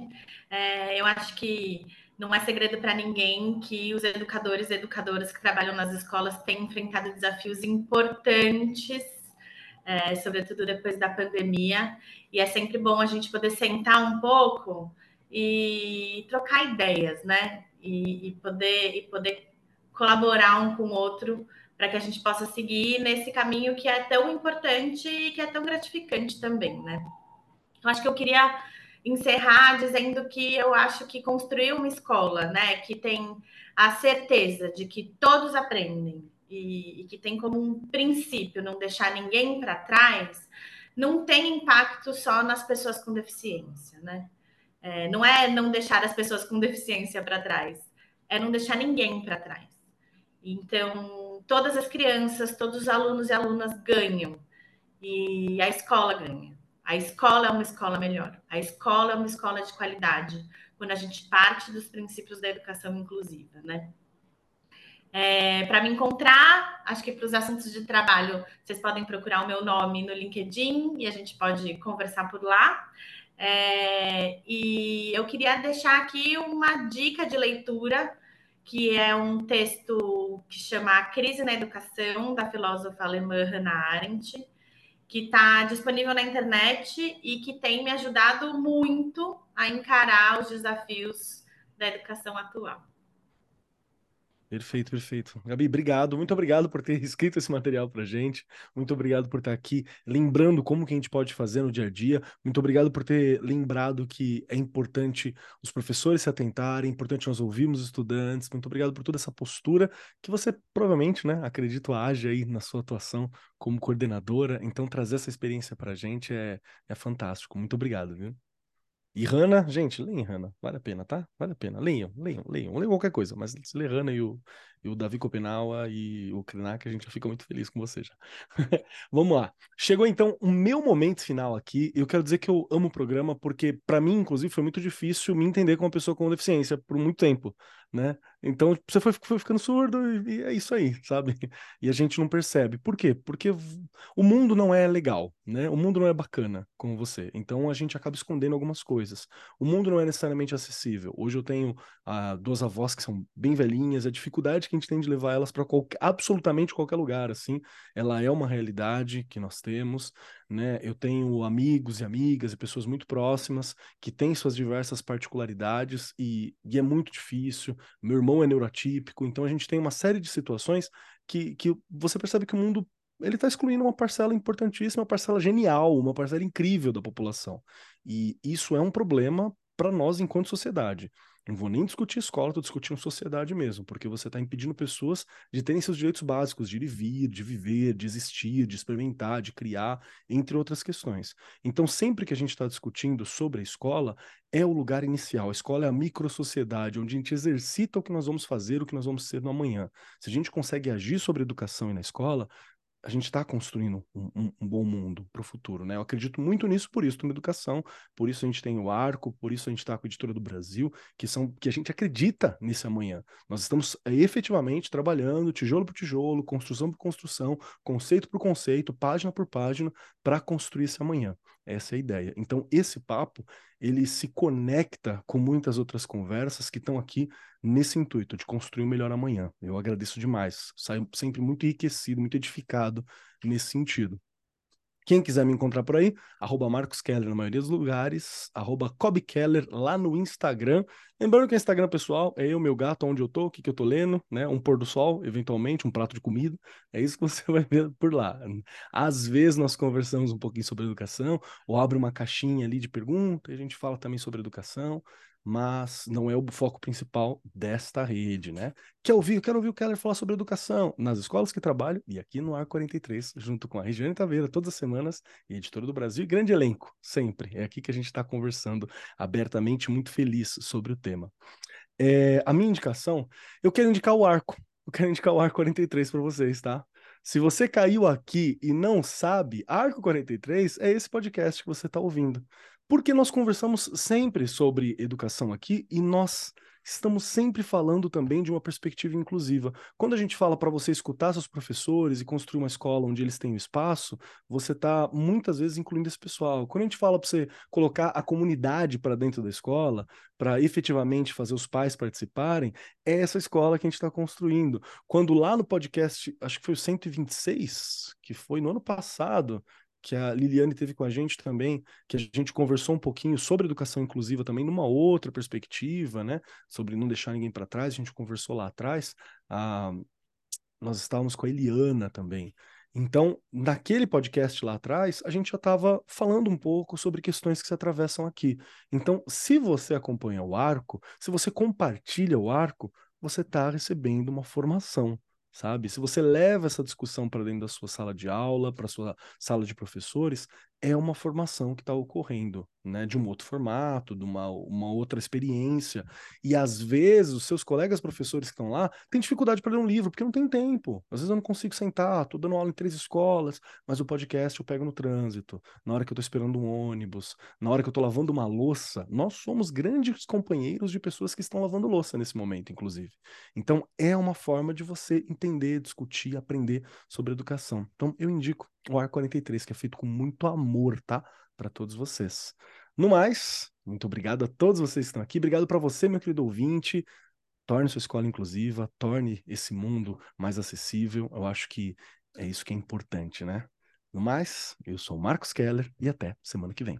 É, eu acho que não é segredo para ninguém que os educadores e educadoras que trabalham nas escolas têm enfrentado desafios importantes, é, sobretudo depois da pandemia, e é sempre bom a gente poder sentar um pouco e trocar ideias, né? E, e poder, e poder colaborar um com o outro para que a gente possa seguir nesse caminho que é tão importante e que é tão gratificante também, né? Eu acho que eu queria encerrar dizendo que eu acho que construir uma escola, né, que tem a certeza de que todos aprendem e, e que tem como um princípio não deixar ninguém para trás, não tem impacto só nas pessoas com deficiência, né? É, não é não deixar as pessoas com deficiência para trás, é não deixar ninguém para trás. Então, todas as crianças, todos os alunos e alunas ganham e a escola ganha. A escola é uma escola melhor. A escola é uma escola de qualidade, quando a gente parte dos princípios da educação inclusiva, né? É, para me encontrar, acho que para os assuntos de trabalho, vocês podem procurar o meu nome no LinkedIn e a gente pode conversar por lá. É, e eu queria deixar aqui uma dica de leitura, que é um texto que chama A Crise na Educação, da filósofa alemã Hannah Arendt que está disponível na internet e que tem me ajudado muito a encarar os desafios da educação atual. Perfeito, perfeito. Gabi, obrigado. Muito obrigado por ter escrito esse material para gente. Muito obrigado por estar aqui lembrando como que a gente pode fazer no dia a dia. Muito obrigado por ter lembrado que é importante os professores se atentarem, é importante nós ouvirmos os estudantes. Muito obrigado por toda essa postura que você provavelmente, né, acredito, age aí na sua atuação como coordenadora. Então, trazer essa experiência para a gente é, é fantástico. Muito obrigado, viu? E Hanna, gente, leiam Hanna, vale a pena, tá? Vale a pena. Leiam, leiam, leiam, leiam qualquer coisa, mas lê Hanna e o, e o Davi Copenaua e o Krenak, a gente já fica muito feliz com você já. Vamos lá. Chegou então o meu momento final aqui. Eu quero dizer que eu amo o programa porque, para mim, inclusive, foi muito difícil me entender como uma pessoa com deficiência por muito tempo, né? Então, você foi, foi ficando surdo e, e é isso aí, sabe? E a gente não percebe. Por quê? Porque o mundo não é legal, né? O mundo não é bacana com você. Então, a gente acaba escondendo algumas coisas. O mundo não é necessariamente acessível. Hoje eu tenho ah, duas avós que são bem velhinhas, a dificuldade que a gente tem de levar elas para absolutamente qualquer lugar, assim, ela é uma realidade que nós temos, né? Eu tenho amigos e amigas e pessoas muito próximas que têm suas diversas particularidades e, e é muito difícil. Meu irmão é neurotípico, então a gente tem uma série de situações que, que você percebe que o mundo ele está excluindo uma parcela importantíssima, uma parcela genial, uma parcela incrível da população. E isso é um problema para nós enquanto sociedade. Não vou nem discutir escola, estou discutindo sociedade mesmo, porque você está impedindo pessoas de terem seus direitos básicos, de ir e vir, de viver, de existir, de experimentar, de criar, entre outras questões. Então, sempre que a gente está discutindo sobre a escola, é o lugar inicial. A escola é a microsociedade, onde a gente exercita o que nós vamos fazer, o que nós vamos ser no amanhã. Se a gente consegue agir sobre a educação e na escola, a gente está construindo um, um, um, bom mundo para o futuro, né? Eu acredito muito nisso, por isso uma educação, por isso a gente tem o Arco, por isso a gente está com a Editora do Brasil, que são que a gente acredita nesse amanhã. Nós estamos é, efetivamente trabalhando tijolo por tijolo, construção por construção, conceito por conceito, página por página, para construir esse amanhã. Essa é a ideia. Então, esse papo, ele se conecta com muitas outras conversas que estão aqui nesse intuito de construir o um melhor amanhã. Eu agradeço demais. Saio sempre muito enriquecido, muito edificado nesse sentido. Quem quiser me encontrar por aí, arroba Marcos Keller na maioria dos lugares, arroba Keller lá no Instagram. Lembrando que o Instagram pessoal é eu, meu gato, onde eu tô, o que, que eu tô lendo, né? Um pôr do sol, eventualmente, um prato de comida. É isso que você vai ver por lá. Às vezes nós conversamos um pouquinho sobre educação, ou abre uma caixinha ali de pergunta, e a gente fala também sobre educação mas não é o foco principal desta rede, né? Quer ouvir? quero ouvir o Keller falar sobre educação nas escolas que trabalho e aqui no Ar 43, junto com a Regiane Taveira, todas as semanas, editora do Brasil, e grande elenco, sempre. É aqui que a gente está conversando abertamente, muito feliz sobre o tema. É, a minha indicação, eu quero indicar o Arco, eu quero indicar o Arco 43 para vocês, tá? Se você caiu aqui e não sabe, Arco 43 é esse podcast que você está ouvindo. Porque nós conversamos sempre sobre educação aqui e nós estamos sempre falando também de uma perspectiva inclusiva. Quando a gente fala para você escutar seus professores e construir uma escola onde eles têm espaço, você está muitas vezes incluindo esse pessoal. Quando a gente fala para você colocar a comunidade para dentro da escola, para efetivamente fazer os pais participarem, é essa escola que a gente está construindo. Quando lá no podcast, acho que foi o 126, que foi no ano passado, que a Liliane teve com a gente também, que a gente conversou um pouquinho sobre educação inclusiva também numa outra perspectiva, né? Sobre não deixar ninguém para trás, a gente conversou lá atrás. Ah, nós estávamos com a Eliana também. Então, naquele podcast lá atrás, a gente já estava falando um pouco sobre questões que se atravessam aqui. Então, se você acompanha o arco, se você compartilha o arco, você está recebendo uma formação sabe? Se você leva essa discussão para dentro da sua sala de aula, para sua sala de professores, é uma formação que está ocorrendo, né? De um outro formato, de uma, uma outra experiência. E às vezes os seus colegas professores que estão lá têm dificuldade para ler um livro, porque não tem tempo. Às vezes eu não consigo sentar, estou dando aula em três escolas, mas o podcast eu pego no trânsito, na hora que eu estou esperando um ônibus, na hora que eu estou lavando uma louça. Nós somos grandes companheiros de pessoas que estão lavando louça nesse momento, inclusive. Então é uma forma de você entender, discutir, aprender sobre educação. Então eu indico o Ar 43, que é feito com muito amor, tá? Para todos vocês. No mais, muito obrigado a todos vocês que estão aqui. Obrigado para você, meu querido ouvinte. Torne sua escola inclusiva, torne esse mundo mais acessível. Eu acho que é isso que é importante, né? No mais, eu sou o Marcos Keller e até semana que vem.